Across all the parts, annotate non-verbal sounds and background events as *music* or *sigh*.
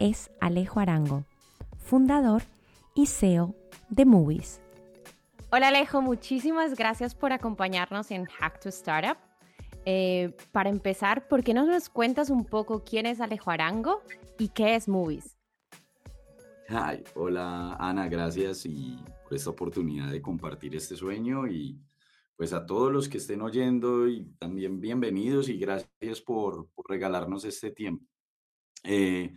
es Alejo Arango, fundador y CEO de Movies. Hola Alejo, muchísimas gracias por acompañarnos en Hack to Startup. Eh, para empezar, ¿por qué no nos cuentas un poco quién es Alejo Arango y qué es Movies? Hi, hola Ana, gracias y por esta oportunidad de compartir este sueño y pues a todos los que estén oyendo y también bienvenidos y gracias por, por regalarnos este tiempo. Eh,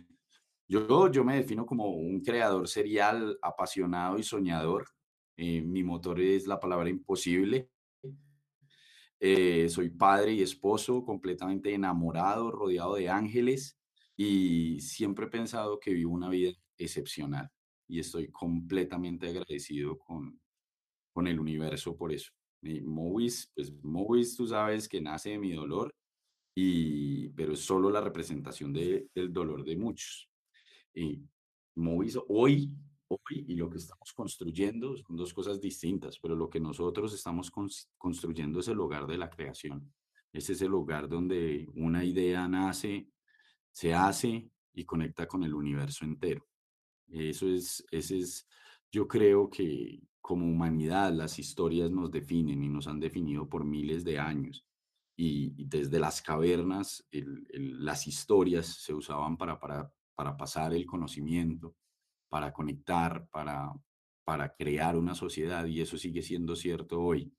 yo, yo me defino como un creador serial, apasionado y soñador. Eh, mi motor es la palabra imposible. Eh, soy padre y esposo, completamente enamorado, rodeado de ángeles y siempre he pensado que vivo una vida excepcional y estoy completamente agradecido con, con el universo por eso. Movies, pues Movies tú sabes que nace de mi dolor, y, pero es solo la representación de, del dolor de muchos. Y Movies hoy, hoy y lo que estamos construyendo son dos cosas distintas, pero lo que nosotros estamos construyendo es el hogar de la creación. Ese es el lugar donde una idea nace, se hace y conecta con el universo entero. Eso es, ese es, yo creo que como humanidad las historias nos definen y nos han definido por miles de años. Y, desde las cavernas las historias se usaban para, para para pasar el conocimiento, para conectar, para, para crear una sociedad y eso sigue siendo cierto hoy,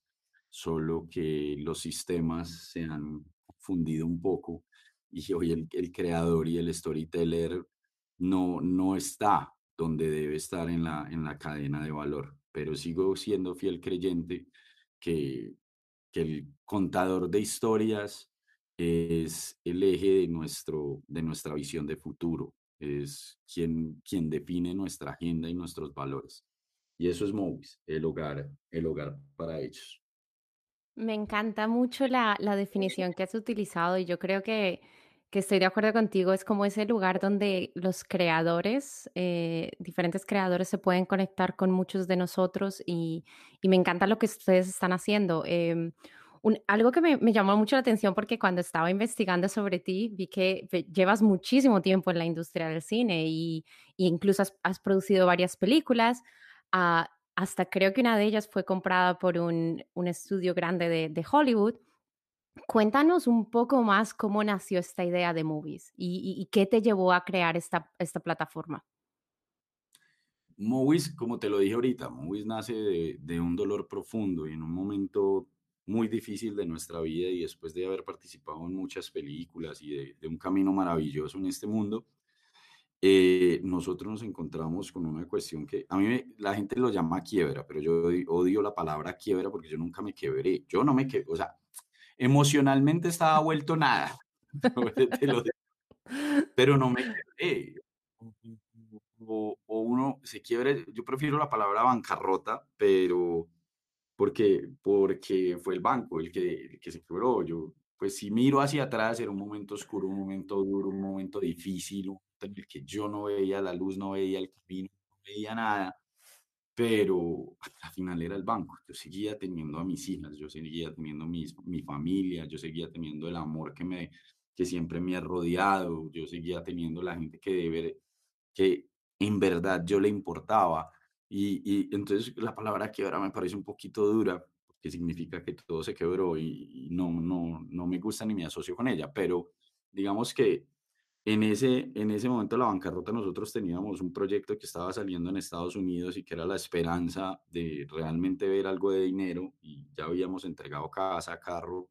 solo que los sistemas se han fundido un poco y hoy el, el creador y el storyteller no, no está donde debe estar en la, en la cadena de valor, pero sigo siendo fiel creyente que, que el contador de historias es el eje de, nuestro, de nuestra visión de futuro es quien, quien define nuestra agenda y nuestros valores. Y eso es Movis, el hogar, el hogar para ellos. Me encanta mucho la, la definición que has utilizado y yo creo que, que, estoy de acuerdo contigo. Es como ese lugar donde los creadores, eh, diferentes creadores se pueden conectar con muchos de nosotros y, y me encanta lo que ustedes están haciendo. Eh, algo que me, llamó mucho la atención porque cuando estaba investigando sobre ti vi que llevas muchísimo tiempo en la industria del cine y, incluso has, producido varias películas. Ah, hasta creo que una de ellas fue comprada por un, estudio grande de, Hollywood. Cuéntanos un poco más cómo nació esta idea de Movies y, qué te llevó a crear esta, esta plataforma. Movies, como te lo dije ahorita, Movies nace de, de, un dolor profundo y en un momento muy difícil de nuestra vida y después de haber participado en muchas películas y de, un camino maravilloso en este mundo, eh, nosotros nos encontramos con una cuestión que a mí la gente lo llama quiebra, pero yo odio la palabra quiebra porque yo nunca me quebré. Yo no me quebré, o sea, emocionalmente estaba vuelto nada, *laughs* pero no me quebré. O, o uno se quiebre, yo prefiero la palabra bancarrota, pero porque, porque fue el banco el que, que se quebró. Yo, pues si miro hacia atrás, era un momento oscuro, un momento duro, un momento difícil, en el que yo no veía la luz, no veía el camino, no veía nada, pero *laughs* al final era el banco. Yo seguía teniendo a mis hijas, yo seguía teniendo mis, mi familia, yo seguía teniendo el amor que, me, que siempre me ha rodeado, yo seguía teniendo la gente que, debe, que en verdad yo le importaba y, entonces la palabra quiebra me parece un poquito dura, porque significa que todo se quebró y, no, no, no me gusta ni me asocio con ella, pero digamos que en ese, en ese momento de la bancarrota nosotros teníamos un proyecto que estaba saliendo en Estados Unidos y que era la esperanza de realmente ver algo de dinero y ya habíamos entregado casa, carro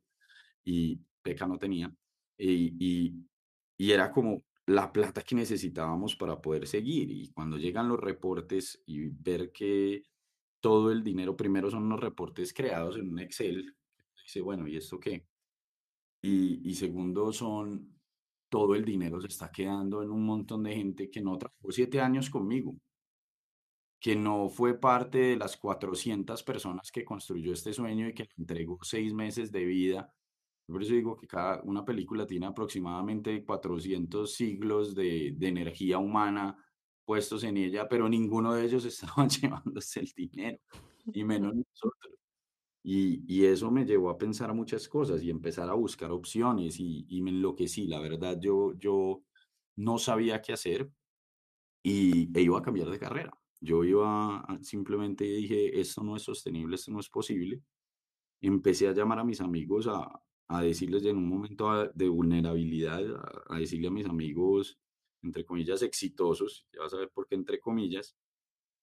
y Peca no tenía. Y, y, y era como, la plata que necesitábamos para poder seguir. Y cuando llegan los reportes y ver que todo el dinero, primero son los reportes creados en un Excel, dice, bueno, ¿y esto qué? Y, y segundo son todo el dinero se está quedando en un montón de gente que no trabajó siete años conmigo, que no fue parte de las 400 personas que construyó este sueño y que le entregó seis meses de vida. Por eso digo que cada una película tiene aproximadamente 400 siglos de, de energía humana puestos en ella, pero ninguno de ellos *laughs* estaban llevándose el dinero, y menos nosotros. Y, y, eso me llevó a pensar muchas cosas y empezar a buscar opciones y, y me enloquecí. La verdad, yo, yo no sabía qué hacer y e iba a cambiar de carrera. Yo iba, simplemente dije, esto no es sostenible, esto no es posible. Empecé a llamar a mis amigos a, a decirles en un momento de vulnerabilidad, a, a decirle a mis amigos, entre comillas, exitosos, ya vas a ver por qué entre comillas,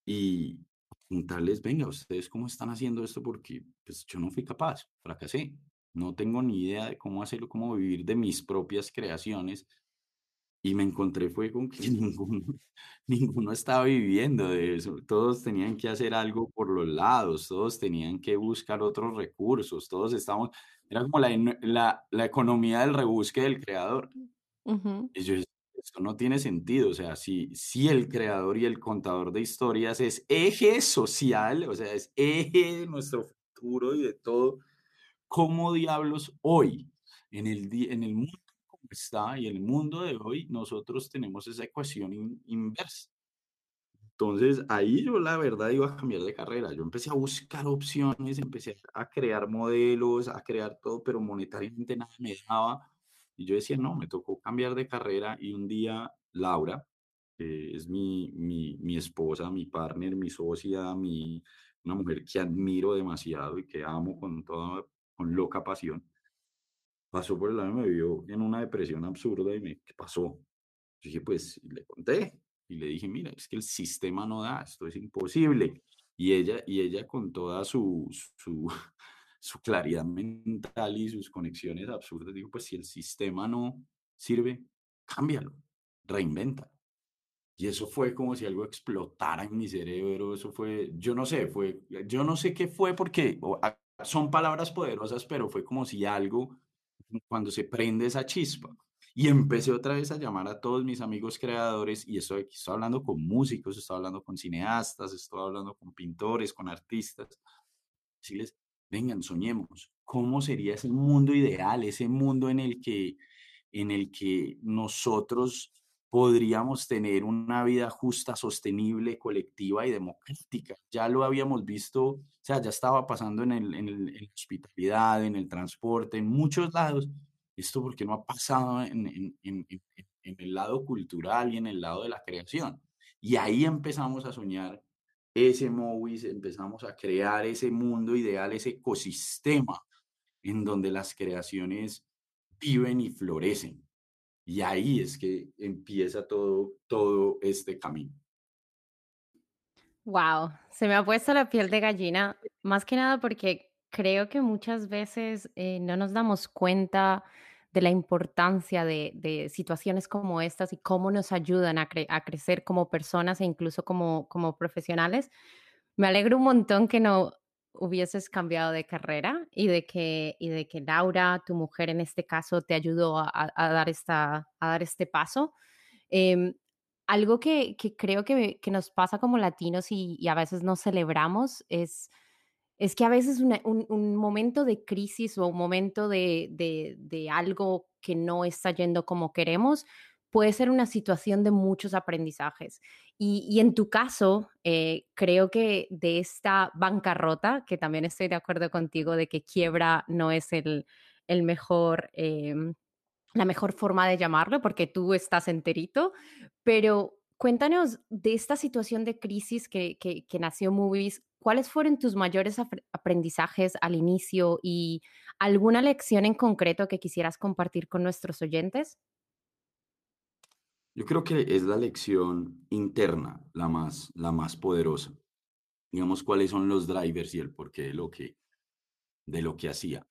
y preguntarles, venga, ¿ustedes cómo están haciendo esto? Porque pues, yo no fui capaz, fracasé, no tengo ni idea de cómo hacerlo, cómo vivir de mis propias creaciones, y me encontré fue con que *laughs* ninguno, ninguno estaba viviendo de eso, todos tenían que hacer algo por los lados, todos tenían que buscar otros recursos, todos estábamos, era como la, la, la economía del rebusque del creador. Y yo eso no tiene sentido. O sea, si, si el creador y el contador de historias es eje social, o sea, es eje de nuestro futuro y de todo, ¿cómo diablos hoy, en el, en el mundo como está y el mundo de hoy, nosotros tenemos esa ecuación inversa? Entonces ahí yo la verdad iba a cambiar de carrera. Yo empecé a buscar opciones, empecé a crear modelos, a crear todo, pero monetariamente nada me daba y yo decía, no, me tocó cambiar de carrera y un día Laura, que es mi, mi, mi esposa, mi partner, mi socia, mi, una mujer que admiro demasiado y que amo con toda, con loca pasión, pasó por el lado y me vio en una depresión absurda y me, ¿qué pasó? Yo dije, pues, le conté y le dije, mira, es que el sistema no da, esto es imposible. Y ella, y ella con toda su, su, *laughs* su claridad mental y sus conexiones absurdas, digo, pues si el sistema no sirve, cámbialo, reinventa. Y eso fue como si algo explotara en mi cerebro, eso fue, yo no sé, fue, yo no sé qué fue porque son palabras poderosas, pero fue como si algo, cuando se prende esa chispa. Y empecé otra vez a llamar a todos mis amigos creadores y estoy, estoy hablando con músicos, estoy hablando con cineastas, estoy hablando con pintores, con artistas, decirles, vengan, soñemos. ¿Cómo sería ese mundo ideal, ese mundo en el que, en el que nosotros podríamos tener una vida justa, sostenible, colectiva y democrática? Ya lo habíamos visto, o sea, ya estaba pasando en, el, en, la hospitalidad, en el transporte, en muchos lados. Esto porque no ha pasado en, en el lado cultural y en el lado de la creación. Y ahí empezamos a soñar ese Mowis, empezamos a crear ese mundo ideal, ese ecosistema en donde las creaciones viven y florecen. Y ahí es que empieza todo, todo este camino. Wow, se me ha puesto la piel de gallina, más que nada porque creo que muchas veces eh, no nos damos cuenta de la importancia de, situaciones como estas y cómo nos ayudan a, crecer como personas e incluso como, como profesionales. Me alegro un montón que no hubieses cambiado de carrera y de que, y de que Laura, tu mujer en este caso, te ayudó a, dar, esta, a dar este paso. Em, algo que, creo que, nos pasa como latinos y, y, a veces no celebramos es es que a veces un, momento de crisis o un momento de, algo que no está yendo como queremos puede ser una situación de muchos aprendizajes. Y, en tu caso, eh, creo que de esta bancarrota, que también estoy de acuerdo contigo de que quiebra no es el, mejor, em, la mejor forma de llamarlo, porque tú estás enterito, pero cuéntanos de esta situación de crisis que, que, que nació Movies, ¿cuáles fueron tus mayores aprendizajes al inicio y alguna lección en concreto que quisieras compartir con nuestros oyentes? Yo creo que es la lección interna la más, la más poderosa. Digamos, cuáles son los drivers y el porqué de lo que, de lo que hacía.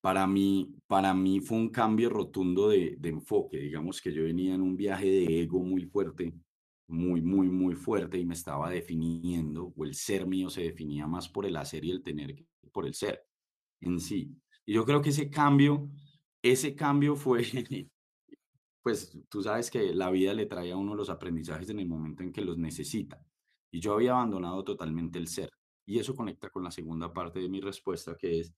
Para mí, para mí fue un cambio rotundo de, de enfoque. Digamos que yo venía en un viaje de ego muy fuerte, muy, muy, muy fuerte y me estaba definiendo, o el ser mío se definía más por el hacer y el tener que por el ser en sí. Y yo creo que ese cambio, ese cambio fue, *laughs* pues tú sabes que la vida le trae a uno los aprendizajes en el momento en que los necesita. Y yo había abandonado totalmente el ser. Y eso conecta con la segunda parte de mi respuesta, que es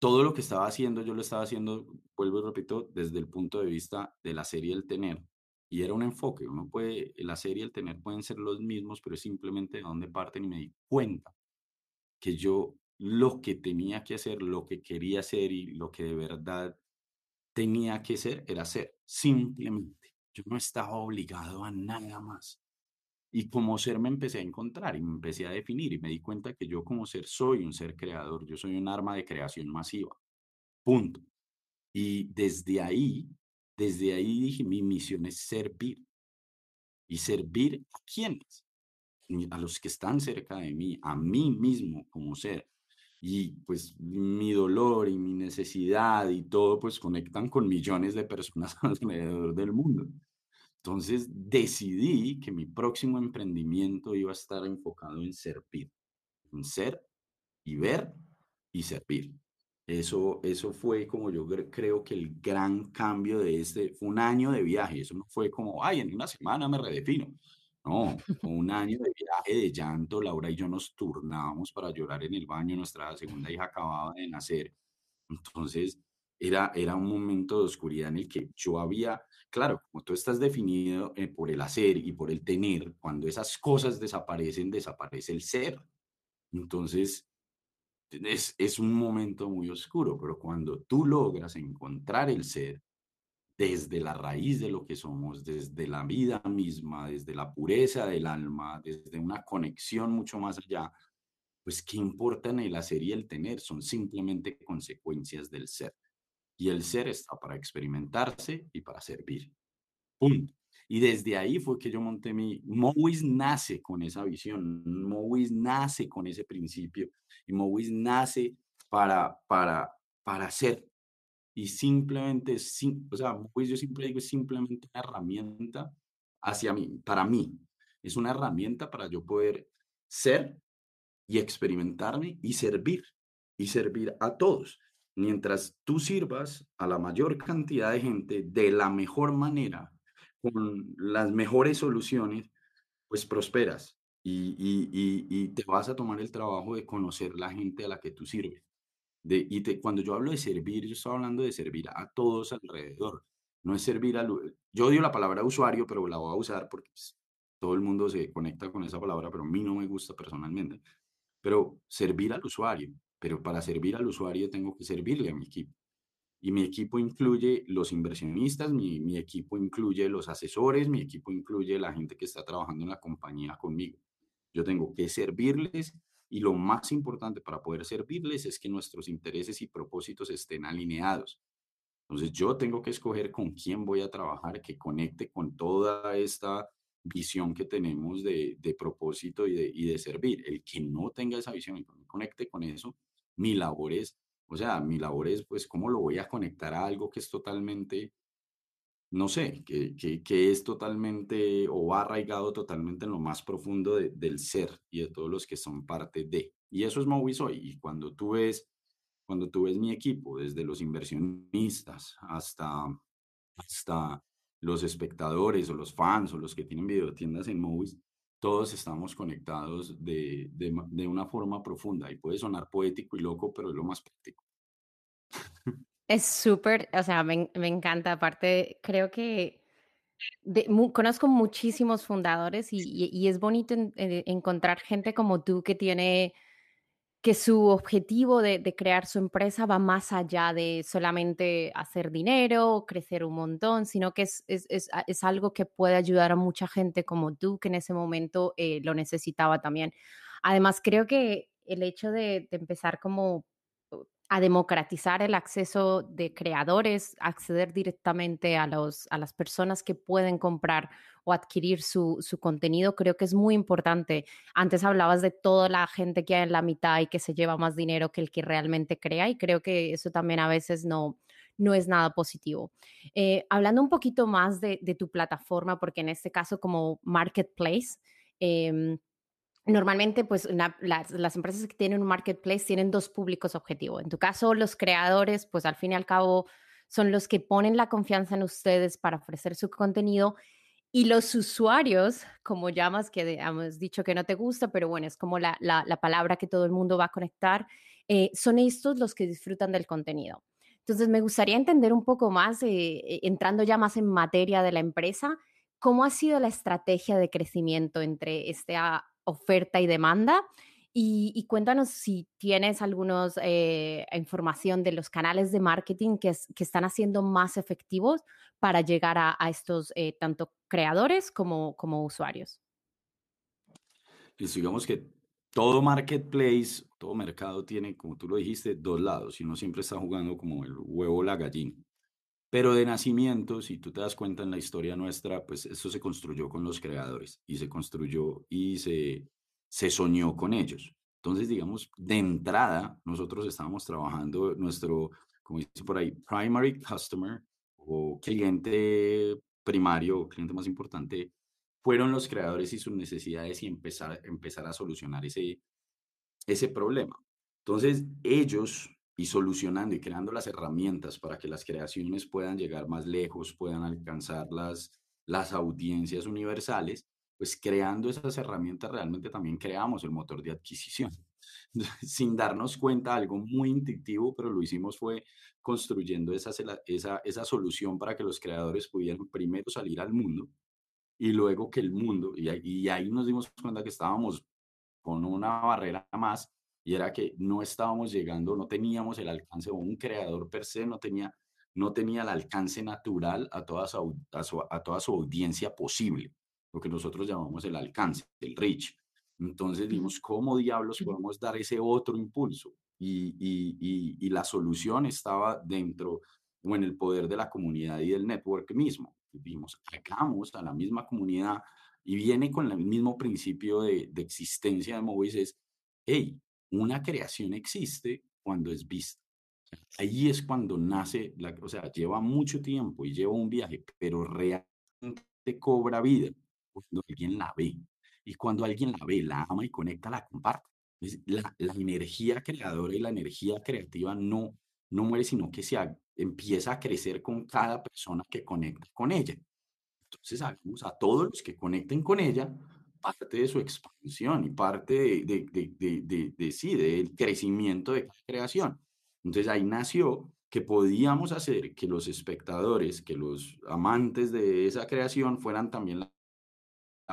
todo lo que estaba haciendo, yo lo estaba haciendo, vuelvo y repito, desde el punto de vista de la serie El Tener. Y era un enfoque, uno puede, la serie El Tener pueden ser los mismos, pero es simplemente de dónde parten y me di cuenta que yo lo que tenía que hacer, lo que quería hacer y lo que de verdad tenía que ser era ser, simplemente. Yo no estaba obligado a nada más. Y como ser me empecé a encontrar y me empecé a definir y me di cuenta que yo como ser soy un ser creador, yo soy un arma de creación masiva. Punto. Y desde ahí, desde ahí dije, mi misión es servir. ¿Y servir a quiénes? A los que están cerca de mí, a mí mismo como ser. Y pues mi dolor y mi necesidad y todo pues conectan con millones de personas *laughs* alrededor del mundo. Entonces decidí que mi próximo emprendimiento iba a estar enfocado en servir, en ser y ver y servir. Eso, eso fue como yo creo que el gran cambio de este, fue un año de viaje, eso no fue como, ay, en una semana me redefino. No, fue un año de viaje, de llanto, Laura y yo nos turnábamos para llorar en el baño, nuestra segunda hija acababa de nacer. Entonces, era, era un momento de oscuridad en el que yo había, claro, como tú estás definido eh, por el hacer y por el tener, cuando esas cosas desaparecen, desaparece el ser. Entonces, es, un momento muy oscuro, pero cuando tú logras encontrar el ser desde la raíz de lo que somos, desde la vida misma, desde la pureza del alma, desde una conexión mucho más allá, pues qué importa en el hacer y el tener, son simplemente consecuencias del ser. Y el ser está para experimentarse y para servir. Punto. Y desde ahí fue que yo monté mi... Mowis nace con esa visión, Mowis nace con ese principio y Mowis nace para, para, para ser. Y simplemente, o sea, Mowis yo siempre digo es simplemente una herramienta hacia mí, para mí. Es una herramienta para yo poder ser y experimentarme y servir y servir a todos mientras tú sirvas a la mayor cantidad de gente de la mejor manera, con las mejores soluciones, pues prosperas y, y, te vas a tomar el trabajo de conocer la gente a la que tú sirves. De, y te, cuando yo hablo de servir, yo estoy hablando de servir a todos alrededor. No es servir al... Yo odio la palabra usuario, pero la voy a usar porque pues, todo el mundo se conecta con esa palabra, pero a mí no me gusta personalmente. Pero servir al usuario, pero para servir al usuario tengo que servirle a mi equipo. Y mi equipo incluye los inversionistas, mi, mi, equipo incluye los asesores, mi equipo incluye la gente que está trabajando en la compañía conmigo. Yo tengo que servirles y lo más importante para poder servirles es que nuestros intereses y propósitos estén alineados. Entonces yo tengo que escoger con quién voy a trabajar, que conecte con toda esta visión que tenemos de, de propósito y de, y de servir. El que no tenga esa visión y no conecte con eso, mi labor es, o sea, mi labor es, pues, ¿cómo lo voy a conectar a algo que es totalmente, no sé, que, que, es totalmente o va arraigado totalmente en lo más profundo del ser y de todos los que son parte de. Y eso es Movis hoy. Y cuando tú ves, cuando tú ves mi equipo, desde los inversionistas hasta, hasta los espectadores o los fans o los que tienen videotiendas en Movis, todos estamos conectados de, de, una forma profunda y puede sonar poético y loco, pero es lo más práctico. *laughs* Es súper, o sea, me, me, encanta. Aparte, creo que conozco muchísimos fundadores y, y, es bonito en, en, encontrar gente como tú que tiene que su objetivo de, crear su empresa va más allá de solamente hacer dinero, crecer un montón, sino que es, es, es, es algo que puede ayudar a mucha gente como tú, que en ese momento eh, lo necesitaba también. Además, creo que el hecho de empezar como a democratizar el acceso de creadores, acceder directamente a, los, a las personas que pueden comprar o adquirir su, su, contenido, creo que es muy importante. Antes hablabas de toda la gente que hay en la mitad y que se lleva más dinero que el que realmente crea y creo que eso también a veces no, no es nada positivo. Eh, hablando un poquito más de, de, tu plataforma, porque en este caso como marketplace, eh, Normalmente, pues la, las, empresas que tienen un marketplace tienen dos públicos objetivos. En tu caso, los creadores, pues al fin y al cabo son los que ponen la confianza en ustedes para ofrecer su contenido y los usuarios, como llamas, que hemos dicho que no te gusta, pero bueno, es como la, palabra que todo el mundo va a conectar, eh, son estos los que disfrutan del contenido. Entonces, me gustaría entender un poco más, eh, entrando ya más en materia de la empresa, cómo ha sido la estrategia de crecimiento entre esta oferta y demanda. Y, cuéntanos si tienes alguna eh, información de los canales de marketing que, están haciendo más efectivos para llegar a, estos eh, tanto creadores como, como usuarios. digamos que todo marketplace, todo mercado tiene, como tú lo dijiste, dos lados y uno siempre está jugando como el huevo o la gallina. Pero de nacimiento, si tú te das cuenta en la historia nuestra, pues eso se construyó con los creadores y se construyó y se, se soñó con ellos. Entonces, digamos, de entrada, nosotros estábamos trabajando nuestro, como dice por ahí, primary customer o cliente primario, cliente más importante, fueron los creadores y sus necesidades y empezar, empezar a solucionar ese, ese problema. Entonces, ellos y solucionando y creando las herramientas para que las creaciones puedan llegar más lejos, puedan alcanzar las, las audiencias universales, pues creando esas herramientas realmente también creamos el motor de adquisición. *laughs* Sin darnos cuenta, algo muy intuitivo, pero lo hicimos fue construyendo esa, esa, esa solución para que los creadores pudieran primero salir al mundo y luego que el mundo, y, y ahí nos dimos cuenta que estábamos con una barrera más y era que no estábamos llegando, no teníamos el alcance, o un creador per se no tenía, no tenía el alcance natural a toda, su, a, toda su audiencia posible, lo que nosotros llamamos el alcance, el reach. Entonces dimos, ¿cómo diablos podemos dar ese otro impulso? Y, y, y, la solución estaba dentro o en el poder de la comunidad y del network mismo. Dijimos, hagamos a la misma comunidad y viene con el mismo principio de, de existencia de Movies, es, hey, una creación existe cuando es vista. Ahí es cuando nace, la, o sea, lleva mucho tiempo y lleva un viaje, pero realmente cobra vida cuando alguien la ve. Y cuando alguien la ve, la ama y conecta, la comparte. La, la energía creadora y la energía creativa no, no muere, sino que se empieza a crecer con cada persona que conecta con ella. Entonces, a todos los que conecten con ella, parte de su expansión y parte de, de, de, de, sí, del crecimiento de creación. Entonces ahí nació que podíamos hacer que los espectadores, que los amantes de esa creación fueran también la,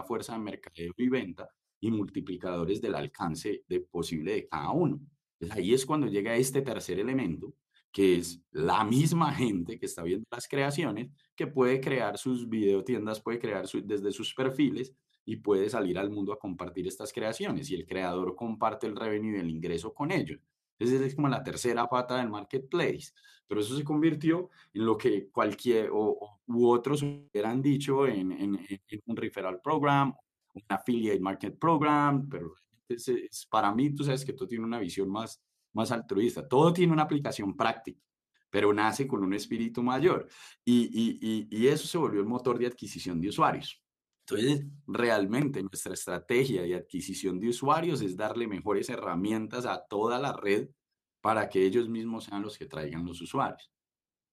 fuerza de mercadeo y venta y multiplicadores del alcance de posible de cada uno. Entonces ahí es cuando llega este tercer elemento, que es la misma gente que está viendo las creaciones, que puede crear sus videotiendas, puede crear desde sus perfiles y puede salir al mundo a compartir estas creaciones y el creador comparte el revenue y el ingreso con ellos. Entonces es como la tercera pata del marketplace, pero eso se convirtió en lo que cualquier o, u otros hubieran dicho en, un referral program, un affiliate market program, pero es, para mí tú sabes que todo tiene una visión más, más altruista, todo tiene una aplicación práctica pero nace con un espíritu mayor. Y, y, y, eso se volvió el motor de adquisición de usuarios. Entonces, realmente nuestra estrategia de adquisición de usuarios es darle mejores herramientas a toda la red para que ellos mismos sean los que traigan los usuarios.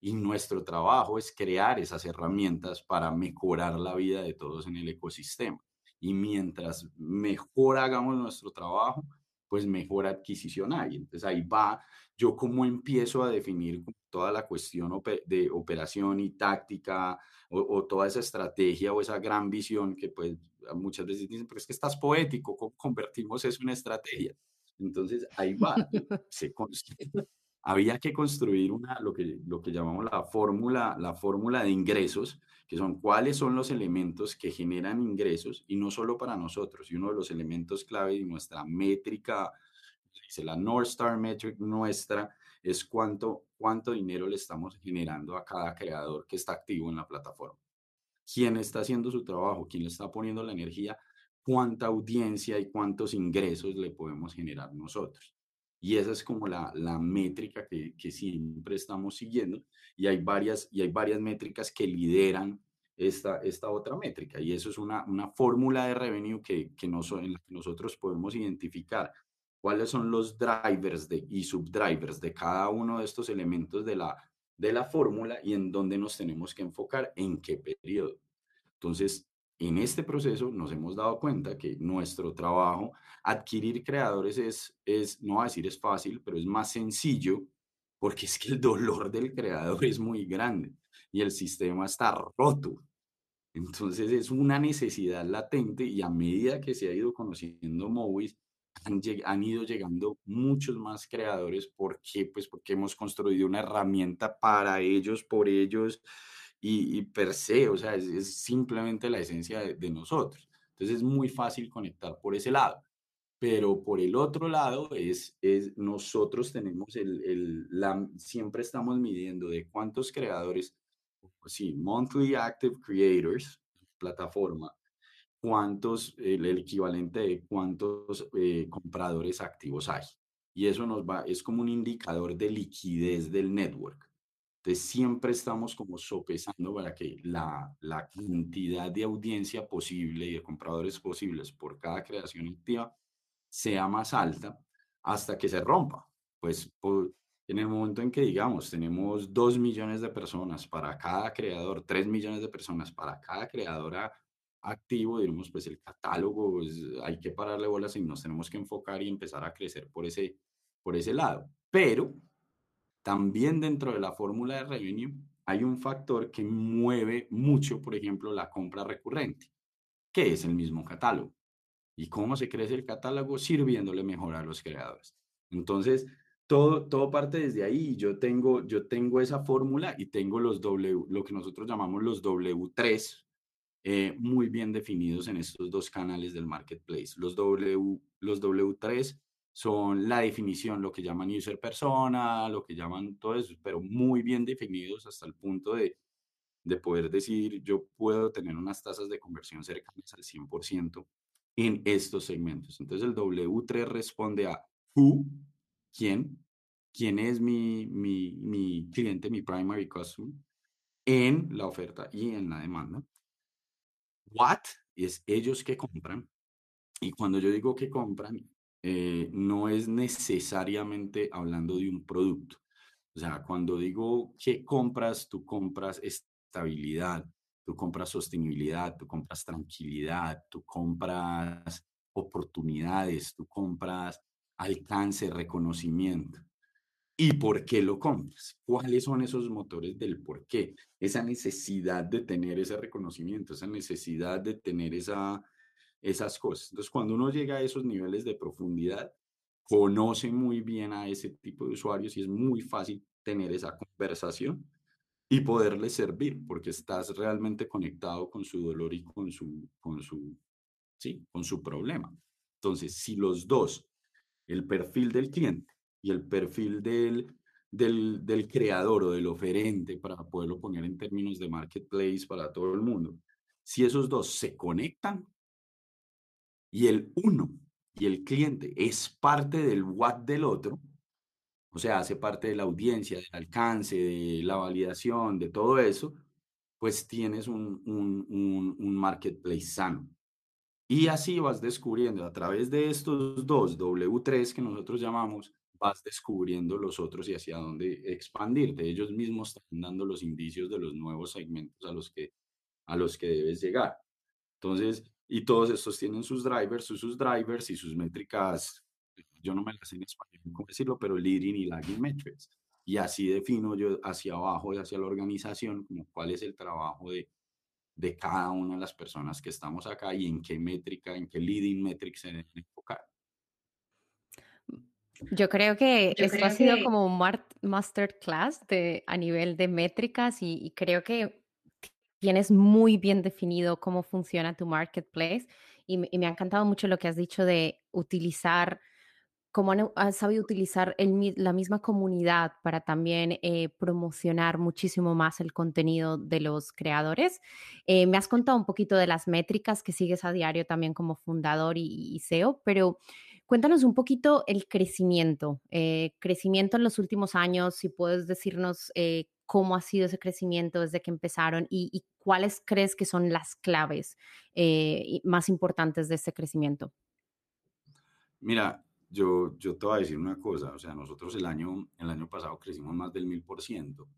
Y nuestro trabajo es crear esas herramientas para mejorar la vida de todos en el ecosistema. Y mientras mejor hagamos nuestro trabajo, pues mejor adquisición hay. Entonces ahí va yo cómo empiezo a definir toda la cuestión de operación y táctica o, toda esa estrategia o esa gran visión que pues muchas veces dicen, pero es que estás poético, ¿cómo convertimos eso en estrategia? Entonces ahí va, se había que construir una, lo, que, lo que llamamos la fórmula, la fórmula de ingresos, que son cuáles son los elementos que generan ingresos y no solo para nosotros, y uno de los elementos clave de nuestra métrica, dice la North Star Metric nuestra, es cuánto, cuánto dinero le estamos generando a cada creador que está activo en la plataforma. ¿Quién está haciendo su trabajo? ¿Quién le está poniendo la energía? ¿Cuánta audiencia y cuántos ingresos le podemos generar nosotros? Y esa es como la, la métrica que, que, siempre estamos siguiendo. Y hay varias, y hay varias métricas que lideran esta, esta otra métrica. Y eso es una, una fórmula de revenue que, que, no en la que nosotros podemos identificar cuáles son los drivers de, y subdrivers de cada uno de estos elementos de la de la fórmula y en dónde nos tenemos que enfocar, en qué periodo. Entonces, en este proceso nos hemos dado cuenta que nuestro trabajo, adquirir creadores es, es, no a decir es fácil, pero es más sencillo porque es que el dolor del creador es muy grande y el sistema está roto. Entonces es una necesidad latente y a medida que se ha ido conociendo Movis, han, han, ido llegando muchos más creadores. ¿Por qué? Pues porque hemos construido una herramienta para ellos, por ellos y, per se, o sea, es, simplemente la esencia de, nosotros. Entonces es muy fácil conectar por ese lado. Pero por el otro lado es, es nosotros tenemos el, el la, siempre estamos midiendo de cuántos creadores sí, monthly active creators, plataforma, cuántos, el, equivalente de cuántos eh, compradores activos hay. Y eso nos va, es como un indicador de liquidez del network. Entonces siempre estamos como sopesando para que la, la cantidad de audiencia posible y de compradores posibles por cada creación activa sea más alta hasta que se rompa. Pues por, en el momento en que digamos tenemos dos millones de personas para cada creador, tres millones de personas para cada creadora activo, digamos, pues el catálogo, pues hay que pararle bolas y nos tenemos que enfocar y empezar a crecer por ese, por ese lado. Pero también dentro de la fórmula de revenue hay un factor que mueve mucho, por ejemplo, la compra recurrente, que es el mismo catálogo. ¿Y cómo se crece el catálogo? Sirviéndole mejor a los creadores. Entonces, todo, todo parte desde ahí. Yo tengo, yo tengo esa fórmula y tengo los W, lo que nosotros llamamos los W3 eh, muy bien definidos en estos dos canales del marketplace. Los, w, los W3 son la definición, lo que llaman user persona, lo que llaman todo eso, pero muy bien definidos hasta el punto de, de poder decir, yo puedo tener unas tasas de conversión cercanas al 100% en estos segmentos. Entonces el W3 responde a who, quién, quién es mi, mi, mi cliente, mi primary customer, en la oferta y en la demanda. What es ellos que compran. Y cuando yo digo que compran, eh, no es necesariamente hablando de un producto. O sea, cuando digo que compras, tú compras estabilidad, tú compras sostenibilidad, tú compras tranquilidad, tú compras oportunidades, tú compras alcance, reconocimiento. ¿Y por qué lo compras? ¿Cuáles son esos motores del por qué? Esa necesidad de tener ese reconocimiento, esa necesidad de tener esa, esas cosas. Entonces, cuando uno llega a esos niveles de profundidad, conoce muy bien a ese tipo de usuarios y es muy fácil tener esa conversación y poderle servir porque estás realmente conectado con su dolor y con su, con su, sí, con su problema. Entonces, si los dos el perfil del cliente y el perfil del, del, del, creador o del oferente, para poderlo poner en términos de marketplace para todo el mundo, si esos dos se conectan y el uno y el cliente es parte del what del otro, o sea, hace parte de la audiencia, del alcance, de la validación, de todo eso, pues tienes un, un, un, un marketplace sano. Y así vas descubriendo a través de estos dos W3 que nosotros llamamos, vas descubriendo los otros y hacia dónde expandirte. Ellos mismos están dando los indicios de los nuevos segmentos a los que, a los que debes llegar. Entonces, y todos estos tienen sus drivers, sus, drivers y sus métricas, yo no me las sé en español, cómo decirlo, pero leading y lagging metrics. Y así defino yo hacia abajo y hacia la organización como cuál es el trabajo de de cada una de las personas que estamos acá y en qué métrica, en qué leading metrics se deben enfocar. Yo creo que esto ha sido como un masterclass de, a nivel de métricas y, y, creo que tienes muy bien definido cómo funciona tu marketplace y, y me ha encantado mucho lo que has dicho de utilizar cómo han, sabido utilizar la misma comunidad para también eh, promocionar muchísimo más el contenido de los creadores. Eh, me has contado un poquito de las métricas que sigues a diario también como fundador y, SEO, pero cuéntanos un poquito el crecimiento, eh, crecimiento en los últimos años, si puedes decirnos cómo ha sido ese crecimiento desde que empezaron y, y cuáles crees que son las claves más importantes de ese crecimiento. Mira, yo, yo te voy a decir una cosa, o sea, nosotros el año, el año pasado crecimos más del mil por ciento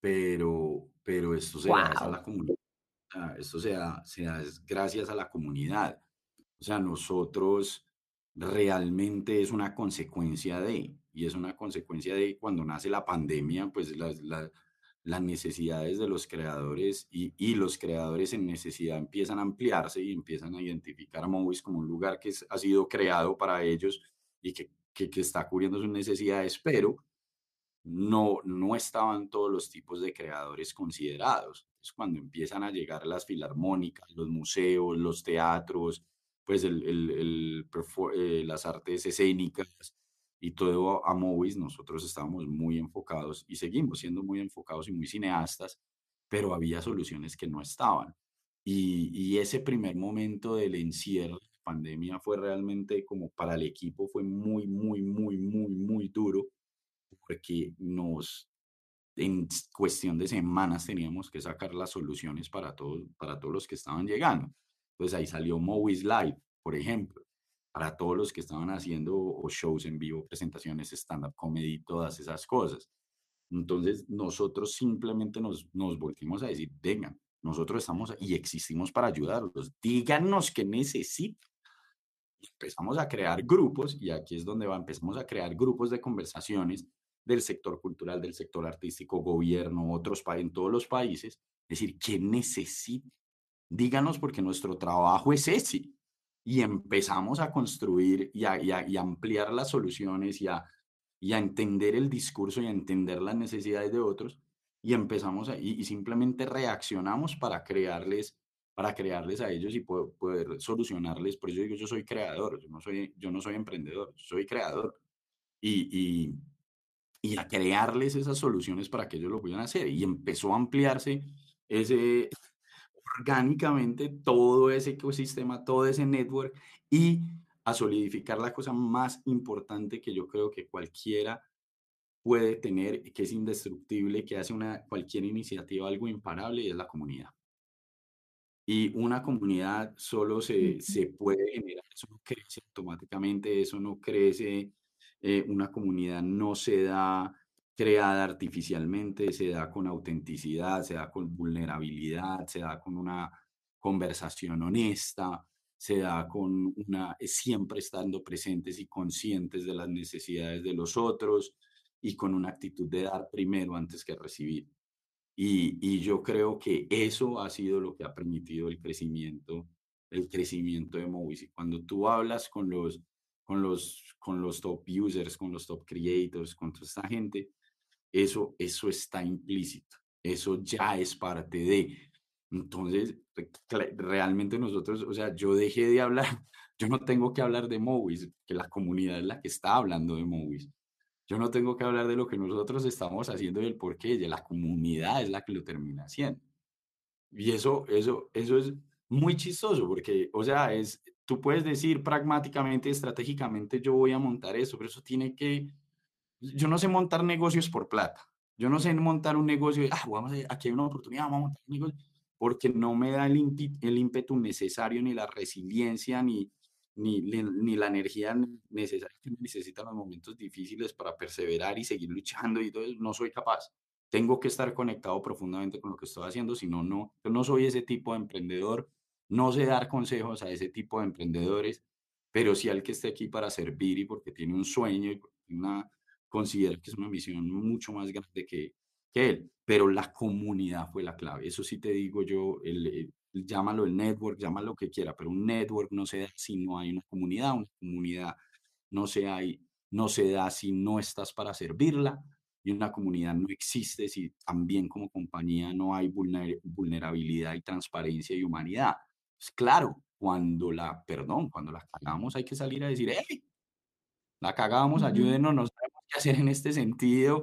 pero, pero esto se da a la comunidad, esto se da, se da gracias a la comunidad. O sea, nosotros realmente es una consecuencia de, y es una consecuencia de cuando nace la pandemia, pues las, las necesidades de los creadores y, y, los creadores en necesidad empiezan a ampliarse y empiezan a identificar a Movies como un lugar que ha sido creado para ellos y que, que, que, está cubriendo sus necesidades, pero no, no estaban todos los tipos de creadores considerados. Es cuando empiezan a llegar las filarmónicas, los museos, los teatros, pues el, el, el eh, las artes escénicas, y todo a Movies, nosotros estábamos muy enfocados y seguimos siendo muy enfocados y muy cineastas, pero había soluciones que no estaban. Y, y ese primer momento del encierro, de pandemia, fue realmente como para el equipo, fue muy, muy, muy, muy, muy duro, porque nos, en cuestión de semanas teníamos que sacar las soluciones para todos, para todos los que estaban llegando. Entonces ahí salió Movies Live, por ejemplo para todos los que estaban haciendo shows en vivo, presentaciones, stand-up comedy, todas esas cosas. Entonces, nosotros simplemente nos, nos volvimos a decir, vengan, nosotros estamos y existimos para ayudarlos, díganos qué necesitan. Empezamos a crear grupos, y aquí es donde va, empezamos a crear grupos de conversaciones del sector cultural, del sector artístico, gobierno, otros en todos los países, decir, ¿qué necesitan? Díganos porque nuestro trabajo es ese y empezamos a construir y a, y ampliar las soluciones y a, y a entender el discurso y a entender las necesidades de otros y empezamos a, y, simplemente reaccionamos para crearles para crearles a ellos y poder, poder, solucionarles. Por eso digo, yo soy creador, yo no soy, yo no soy emprendedor, soy creador. Y, y, y a crearles esas soluciones para que ellos lo puedan hacer. Y empezó a ampliarse ese, orgánicamente todo ese ecosistema, todo ese network y a solidificar la cosa más importante que yo creo que cualquiera puede tener, que es indestructible, que hace una, cualquier iniciativa algo imparable y es la comunidad. Y una comunidad solo se, se puede generar, eso no crece automáticamente, eso no crece, eh, una comunidad no se da creada artificialmente, se da con autenticidad, se da con vulnerabilidad, se da con una conversación honesta, se da con una siempre estando presentes y conscientes de las necesidades de los otros y con una actitud de dar primero antes que recibir. Y, y yo creo que eso ha sido lo que ha permitido el crecimiento, el crecimiento de Movies. Cuando tú hablas con los, con los, con los top users, con los top creators, con toda esta gente, eso, eso está implícito, eso ya es parte de. Entonces, realmente nosotros, o sea, yo dejé de hablar, *laughs* yo no tengo que hablar de Movies, que la comunidad es la que está hablando de Movies. Yo no tengo que hablar de lo que nosotros estamos haciendo y el por qué, la comunidad es la que lo termina haciendo. Y eso, eso, eso es muy chistoso porque, o sea, es, tú puedes decir pragmáticamente, estratégicamente, yo voy a montar eso, pero eso tiene que yo no sé montar negocios por plata. Yo no sé montar un negocio, ah, vamos a, aquí hay una oportunidad, vamos a montar un negocio, porque no me da el, ímpetu, necesario, ni la resiliencia, ni, ni, ni la energía necesaria que necesitan los momentos difíciles para perseverar y seguir luchando y eso. No soy capaz. Tengo que estar conectado profundamente con lo que estoy haciendo, si no, no. Yo no soy ese tipo de emprendedor, no sé dar consejos a ese tipo de emprendedores, pero sí al que esté aquí para servir y porque tiene un sueño y una considera que es una misión mucho más grande que, que él, pero la comunidad fue la clave. Eso sí te digo yo, el, llámalo el network, llámalo lo que quiera, pero un network no se da si no hay una comunidad, una comunidad no se, hay, no se da si no estás para servirla y una comunidad no existe si también como compañía no hay vulnerabilidad y transparencia y humanidad. Pues claro, cuando la, perdón, cuando la cagamos hay que salir a decir, hey, la cagamos, ayúdenos, no qué hacer en este sentido.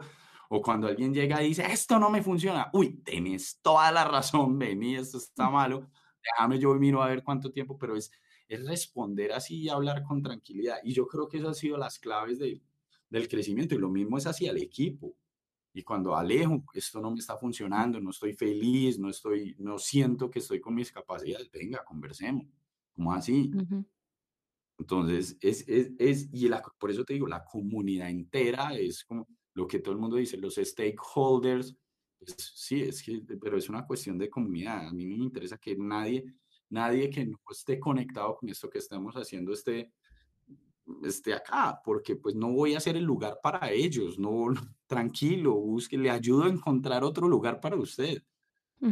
O cuando alguien llega y dice, esto no me funciona, uy, tenés toda la razón, vení, esto está malo, déjame yo miro a ver cuánto tiempo, pero es, es responder así y hablar con tranquilidad. Y yo creo que eso ha sido las claves de, del crecimiento y lo mismo es hacia el equipo. Y cuando alejo, esto no me está funcionando, no estoy feliz, no estoy, no siento que estoy con mis capacidades, venga, conversemos. ¿Cómo así? Entonces, es, es, es y la, por eso te digo, la comunidad entera es como lo que todo el mundo dice, los stakeholders Pues, sí, es que, pero es una cuestión de comunidad. A mí me interesa que nadie, nadie que no esté conectado con esto que estamos haciendo esté, esté acá, porque pues no voy a ser el lugar para ellos. No, *laughs* tranquilo, busque, le ayudo a encontrar otro lugar para usted,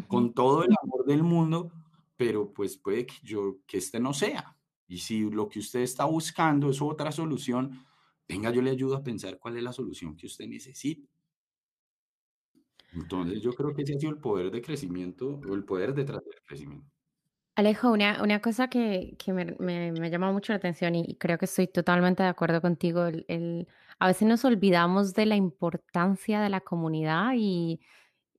con todo el amor del mundo, pero pues puede que yo, que este no sea. Y si lo que usted está buscando es otra solución, venga, yo le ayudo a pensar cuál es la solución que usted necesita. Entonces yo creo que ese ha sido el poder de crecimiento o el poder detrás del crecimiento. Alejo, una, una cosa que, que me, me, me, llama mucho la atención y creo que estoy totalmente de acuerdo contigo, el, el, a veces nos olvidamos de la importancia de la comunidad y,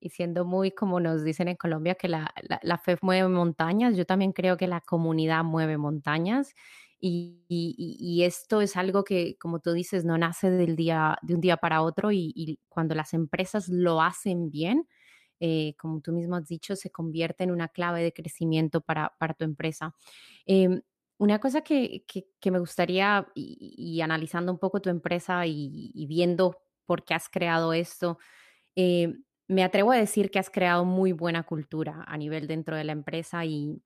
y, siendo muy, como nos dicen en Colombia, que la, la, la fe mueve montañas, yo también creo que la comunidad mueve montañas y, y, y, esto es algo que, como tú dices, no nace del día, de un día para otro y, y cuando las empresas lo hacen bien, eh, como tú mismo has dicho, se convierte en una clave de crecimiento para, para tu empresa. Eh, una cosa que, que, que, me gustaría, y, analizando un poco tu empresa y, viendo por qué has creado esto, eh, me atrevo a decir que has creado muy buena cultura a nivel dentro de la empresa y,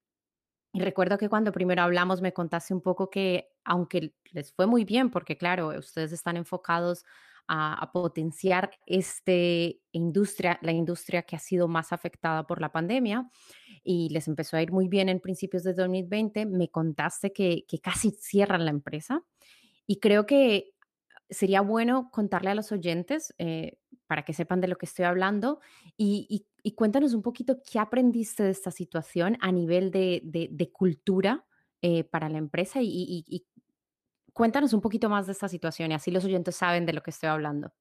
recuerdo que cuando primero hablamos me contaste un poco que aunque les fue muy bien, porque claro, ustedes están enfocados a, potenciar este industria, la industria que ha sido más afectada por la pandemia y les empezó a ir muy bien en principios de 2020, me contaste que casi cierran la empresa y creo que sería bueno contarle a los oyentes eh, para que sepan de lo que estoy hablando y, cuéntanos un poquito qué aprendiste de esta situación a nivel de cultura eh, para la empresa y, y, cuéntanos un poquito más de esta situación y así los oyentes saben de lo que estoy hablando.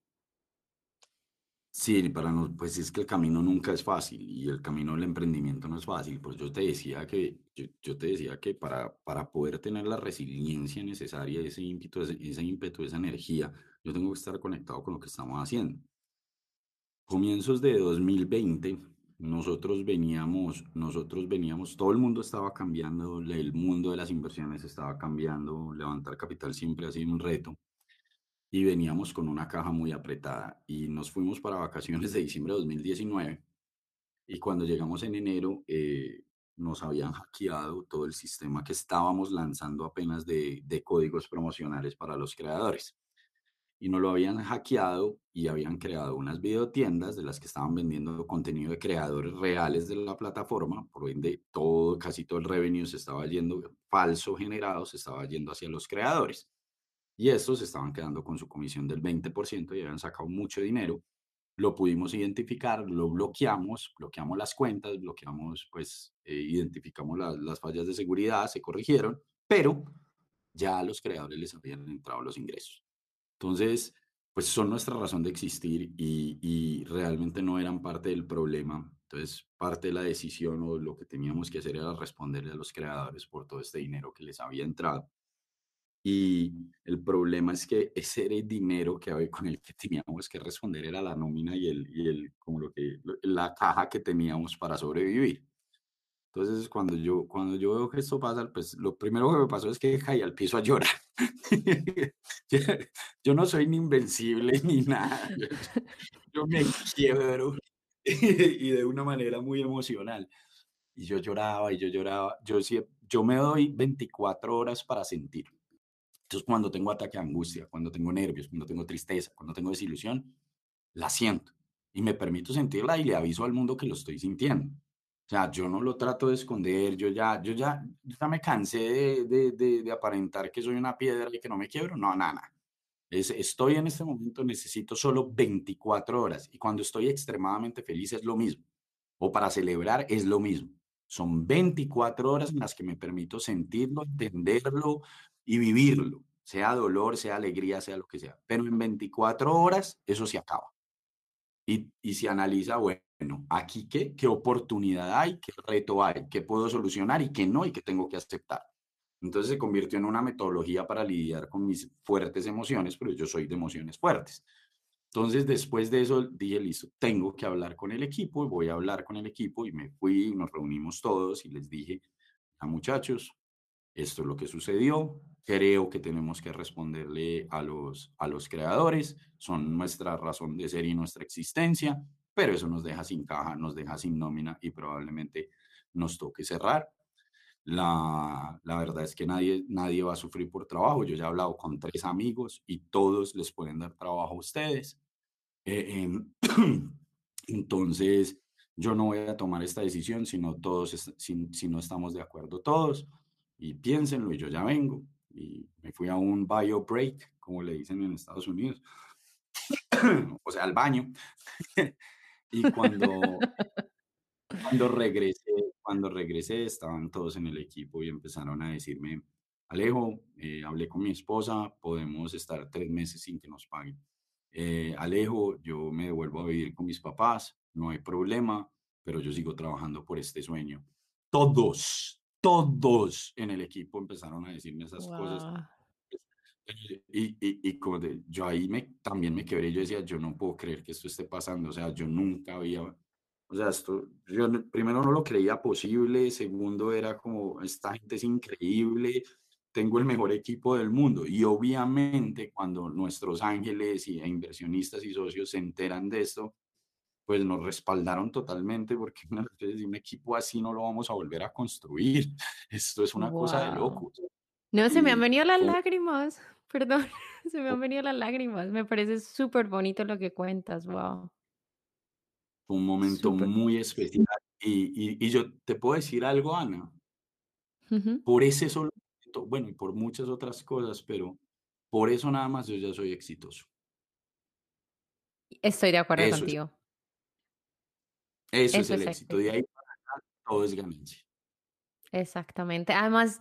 Sí, para no, pues es que el camino nunca es fácil y el camino del emprendimiento no es fácil. Pues yo te decía que, yo, yo te decía que para, para poder tener la resiliencia necesaria, ese ímpetu, ese, ese ímpetu, esa energía, yo tengo que estar conectado con lo que estamos haciendo. Comienzos de 2020, nosotros veníamos, nosotros veníamos, todo el mundo estaba cambiando, el mundo de las inversiones estaba cambiando, levantar capital siempre ha sido un reto y veníamos con una caja muy apretada y nos fuimos para vacaciones de diciembre de 2019 y cuando llegamos en enero eh, nos habían hackeado todo el sistema que estábamos lanzando apenas de, de códigos promocionales para los creadores. Y nos lo habían hackeado y habían creado unas videotiendas de las que estaban vendiendo contenido de creadores reales de la plataforma, por ende todo, casi todo el revenue se estaba yendo falso generado, se estaba yendo hacia los creadores y estos estaban quedando con su comisión del 20% y habían sacado mucho dinero. Lo pudimos identificar, lo bloqueamos, bloqueamos las cuentas, bloqueamos, pues, eh, identificamos la, las fallas de seguridad, se corrigieron, pero ya a los creadores les habían entrado los ingresos. Entonces, pues son nuestra razón de existir y, y realmente no eran parte del problema. Entonces, parte de la decisión o lo que teníamos que hacer era responderle a los creadores por todo este dinero que les había entrado y el problema es que ese era el dinero que con el que teníamos que responder era la nómina y, el, y el, como lo que, la caja que teníamos para sobrevivir. Entonces, cuando yo, cuando yo veo que esto pasa, pues lo primero que me pasó es que caí al piso a llorar. *laughs* yo, no soy ni invencible *laughs* ni nada. Yo, yo me quiebro *laughs* y de una manera muy emocional. Y yo lloraba y yo lloraba. Yo, yo me doy 24 horas para sentir entonces, cuando tengo ataque de angustia, cuando tengo nervios, cuando tengo tristeza, cuando tengo desilusión, la siento y me permito sentirla y le aviso al mundo que lo estoy sintiendo. O sea, yo no lo trato de esconder, yo ya, yo ya, ya me cansé de, de, de, de, aparentar que soy una piedra y que no me quiebro. No, nada, nada. Es, estoy en este momento, necesito solo 24 horas y cuando estoy extremadamente feliz es lo mismo. O para celebrar es lo mismo. Son 24 horas en las que me permito sentirlo, entenderlo, y vivirlo, sea dolor, sea alegría, sea lo que sea. Pero en 24 horas eso se acaba. Y, y se analiza, bueno, aquí qué, qué oportunidad hay, qué reto hay, qué puedo solucionar y qué no y qué tengo que aceptar. Entonces se convirtió en una metodología para lidiar con mis fuertes emociones, pero yo soy de emociones fuertes. Entonces, después de eso, dije, listo, tengo que hablar con el equipo, y voy a hablar con el equipo y me fui, nos reunimos todos y les dije, a muchachos, esto es lo que sucedió, creo que tenemos que responderle a los, a los creadores, son nuestra razón de ser y nuestra existencia, pero eso nos deja sin caja, nos deja sin nómina y probablemente nos toque cerrar. La, la, verdad es que nadie, nadie va a sufrir por trabajo. Yo ya he hablado con tres amigos y todos les pueden dar trabajo a ustedes. Eh, em, *clears throat* entonces, yo no voy a tomar esta decisión si no, todos, si, si no estamos de acuerdo todos. Y piénsenlo y yo ya vengo. Y me fui a un bio break, como le dicen en Estados Unidos. *coughs* o sea, al baño. *laughs* y cuando, cuando regresé, cuando regresé, estaban todos en el equipo y empezaron a decirme, Alejo, eh, hablé con mi esposa, podemos estar tres meses sin que nos paguen. Eh, Alejo, yo me devuelvo a vivir con mis papás, no hay problema, pero yo sigo trabajando por este sueño. Todos, todos en el equipo empezaron a decirme esas cosas. Y, y, y como de, yo ahí me, también me quebré, yo decía, yo no puedo creer que esto esté pasando, o sea, yo nunca había, o sea, esto, yo primero no lo creía posible, segundo era como, esta gente es increíble, tengo el mejor equipo del mundo, y obviamente cuando nuestros ángeles y, e inversionistas y socios se enteran de esto, pues nos respaldaron totalmente porque *laughs* un equipo así no lo vamos a volver a construir, esto es una cosa de locos. No, se me han venido las lágrimas. *laughs* Perdón, se me han venido las lágrimas. Me parece súper bonito lo que cuentas, wow. Un momento muy especial. Y, y, yo te puedo decir algo, Ana. Por ese solo momento, bueno, y por muchas otras cosas, pero por eso nada más yo ya soy exitoso. Estoy de acuerdo contigo. Eso, es el éxito. De ahí para acá todo es ganancia. Exactamente. Además,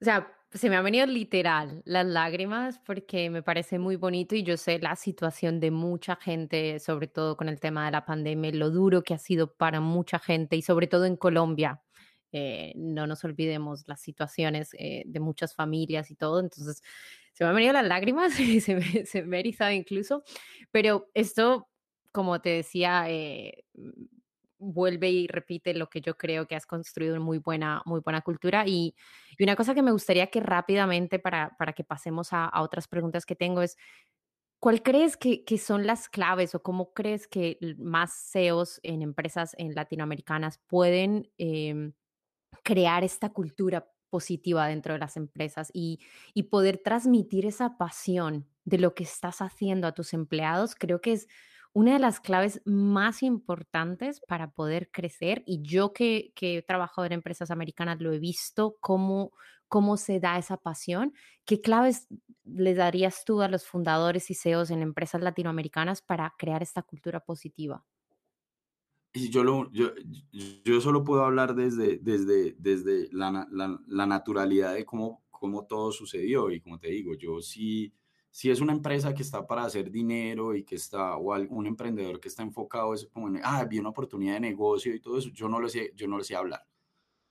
o sea, se me han venido literal las lágrimas porque me parece muy bonito y yo sé la situación de mucha gente, sobre todo con el tema de la pandemia, lo duro que ha sido para mucha gente y sobre todo en Colombia. Eh, no nos olvidemos las situaciones eh, de muchas familias y todo. Entonces, se me han venido las lágrimas *laughs* y se me, se me ha erizado incluso. Pero esto, como te decía, eh, vuelve y repite lo que yo creo que has construido muy buena, muy buena cultura. Y, una cosa que me gustaría que rápidamente, para, para que pasemos a, otras preguntas que tengo, es, ¿cuál crees que, que, son las claves o cómo crees que más CEOs en empresas en latinoamericanas pueden em, crear esta cultura positiva dentro de las empresas y, y poder transmitir esa pasión de lo que estás haciendo a tus empleados? Creo que es una de las claves más importantes para poder crecer, y yo que, he trabajado en empresas americanas lo he visto, cómo, cómo se da esa pasión. ¿Qué claves le darías tú a los fundadores y CEOs en empresas latinoamericanas para crear esta cultura positiva? Yo, lo, yo, yo solo puedo hablar desde, desde, desde la, la, naturalidad de cómo, cómo todo sucedió. Y como te digo, yo sí si es una empresa que está para hacer dinero y que está, o algún emprendedor que está enfocado, es como, ah, vi una oportunidad de negocio y todo eso, yo no lo sé, yo no lo sé hablar.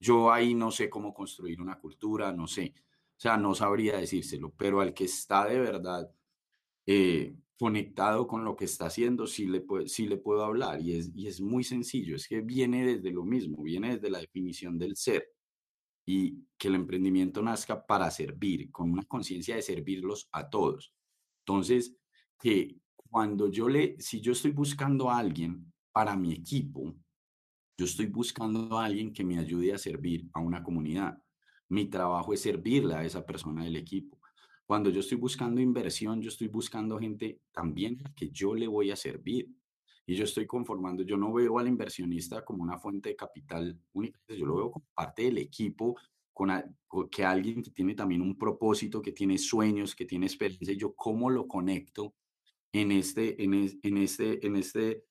Yo ahí no sé cómo construir una cultura, no sé. O sea, no sabría decírselo, pero al que está de verdad eh, conectado con lo que está haciendo, sí le, sí le puedo hablar. Y es, y es muy sencillo, es que viene desde lo mismo, viene desde la definición del ser y que el emprendimiento nazca para servir, con una conciencia de servirlos a todos. Entonces, que cuando yo le, si yo estoy buscando a alguien para mi equipo, yo estoy buscando a alguien que me ayude a servir a una comunidad. Mi trabajo es servirle a esa persona del equipo. Cuando yo estoy buscando inversión, yo estoy buscando gente también que yo le voy a servir y yo estoy conformando, yo no veo al inversionista como una fuente de capital única, yo lo veo como parte del equipo, con, que alguien que tiene también un propósito, que tiene sueños, que tiene experiencia, yo cómo lo conecto en este, en, en este, en este,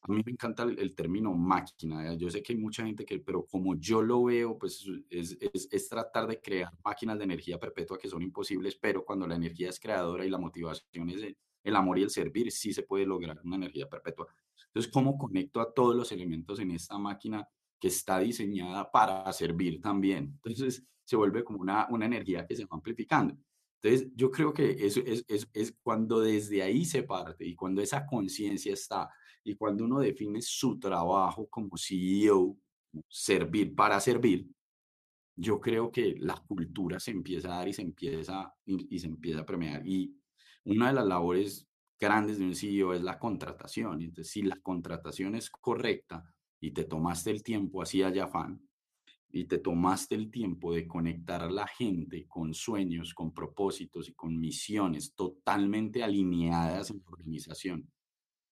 a mí me encanta el, término máquina, yo sé que hay mucha gente que, pero como yo lo veo, pues es, es, es tratar de crear máquinas de energía perpetua que son imposibles, pero cuando la energía es creadora y la motivación es el amor y el servir, sí se puede lograr una energía perpetua. Entonces, ¿cómo conecto a todos los elementos en esta máquina que está diseñada para servir también? Entonces, se vuelve como una, una energía que se va amplificando. Entonces, yo creo que eso es, es, es cuando desde ahí se parte y cuando esa conciencia está y cuando uno define su trabajo como CEO, servir para servir, yo creo que la cultura se empieza a dar y se empieza, y, y se empieza a premiar. Y una de las labores grandes de un CEO es la contratación. Entonces, si la contratación es correcta y te tomaste el tiempo, así allá fan, y te tomaste el tiempo de conectar a la gente con sueños, con propósitos y con misiones totalmente alineadas en la organización,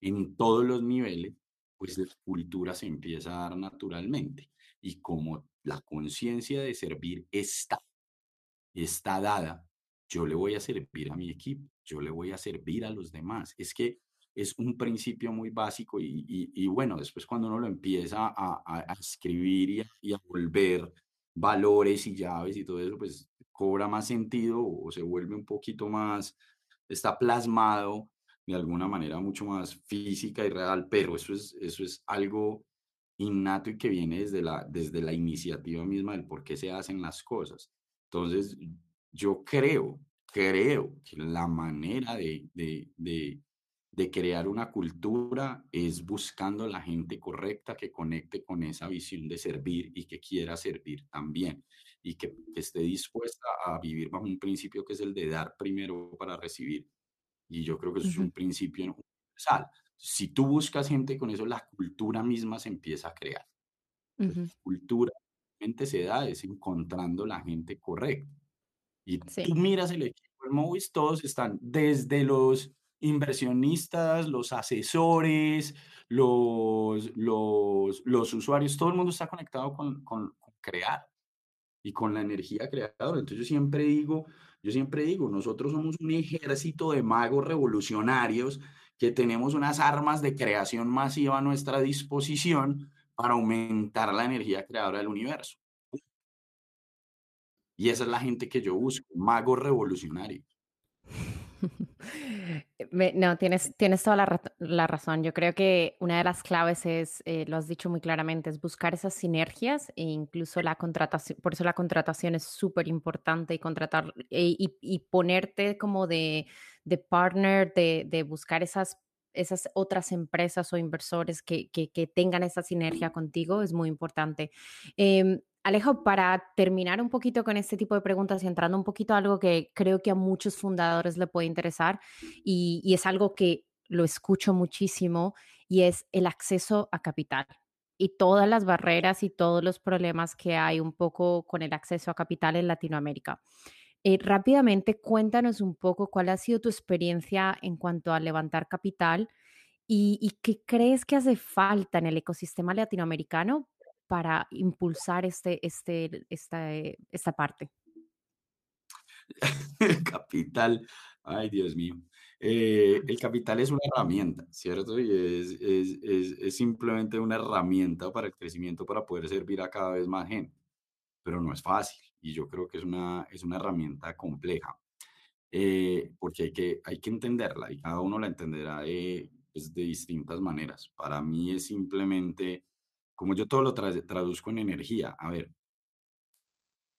en todos los niveles, pues la cultura se empieza a dar naturalmente. Y como la conciencia de servir está, está dada, yo le voy a servir a mi equipo, yo le voy a servir a los demás. Es que es un principio muy básico y, bueno, después cuando uno lo empieza a, escribir y a, volver valores y llaves y todo eso, pues cobra más sentido o se vuelve un poquito más, está plasmado de alguna manera mucho más física y real, pero eso es, eso es algo innato y que viene desde la, desde la iniciativa misma del por qué se hacen las cosas. Entonces, yo creo, creo que la manera de, de de crear una cultura es buscando la gente correcta que conecte con esa visión de servir y que quiera servir también y que, esté dispuesta a vivir bajo un principio que es el de dar primero para recibir. Y yo creo que eso es un principio universal. Si tú buscas gente con eso, la cultura misma se empieza a crear. La cultura se da es encontrando la gente correcta. Y tú miras el equipo de Movis, todos están desde los inversionistas, los asesores, los, los, usuarios, todo el mundo está conectado con, con, crear y con la energía creadora. Entonces yo siempre digo, yo siempre digo, nosotros somos un ejército de magos revolucionarios que tenemos unas armas de creación masiva a nuestra disposición para aumentar la energía creadora del universo. Y esa es la gente que yo busco, magos revolucionarios. *laughs* No, tienes, tienes toda la, razón. Yo creo que una de las claves es, eh, lo has dicho muy claramente, es buscar esas sinergias e incluso la contratación, por eso la contratación es súper importante y contratar eh, y, ponerte como de, de partner, de, de, buscar esas, esas otras empresas o inversores que, que, que, tengan esa sinergia contigo es muy importante. Em, Alejo, para terminar un poquito con este tipo de preguntas y entrando un poquito a algo que creo que a muchos fundadores le puede interesar y, es algo que lo escucho muchísimo y es el acceso a capital y todas las barreras y todos los problemas que hay un poco con el acceso a capital en Latinoamérica. Eh, rápidamente, cuéntanos un poco cuál ha sido tu experiencia en cuanto a levantar capital y, y qué crees que hace falta en el ecosistema latinoamericano para impulsar este, este, esta, eh, esta parte? El *laughs* capital, ay Dios mío. Eh, el capital es una herramienta, ¿cierto? Y es, es, es, es, simplemente una herramienta para el crecimiento, para poder servir a cada vez más gente. Pero no es fácil y yo creo que es una, es una herramienta compleja, eh, porque hay que, hay que entenderla y cada uno la entenderá de, pues, de distintas maneras. Para mí es simplemente como yo todo lo traduzco en energía, a ver,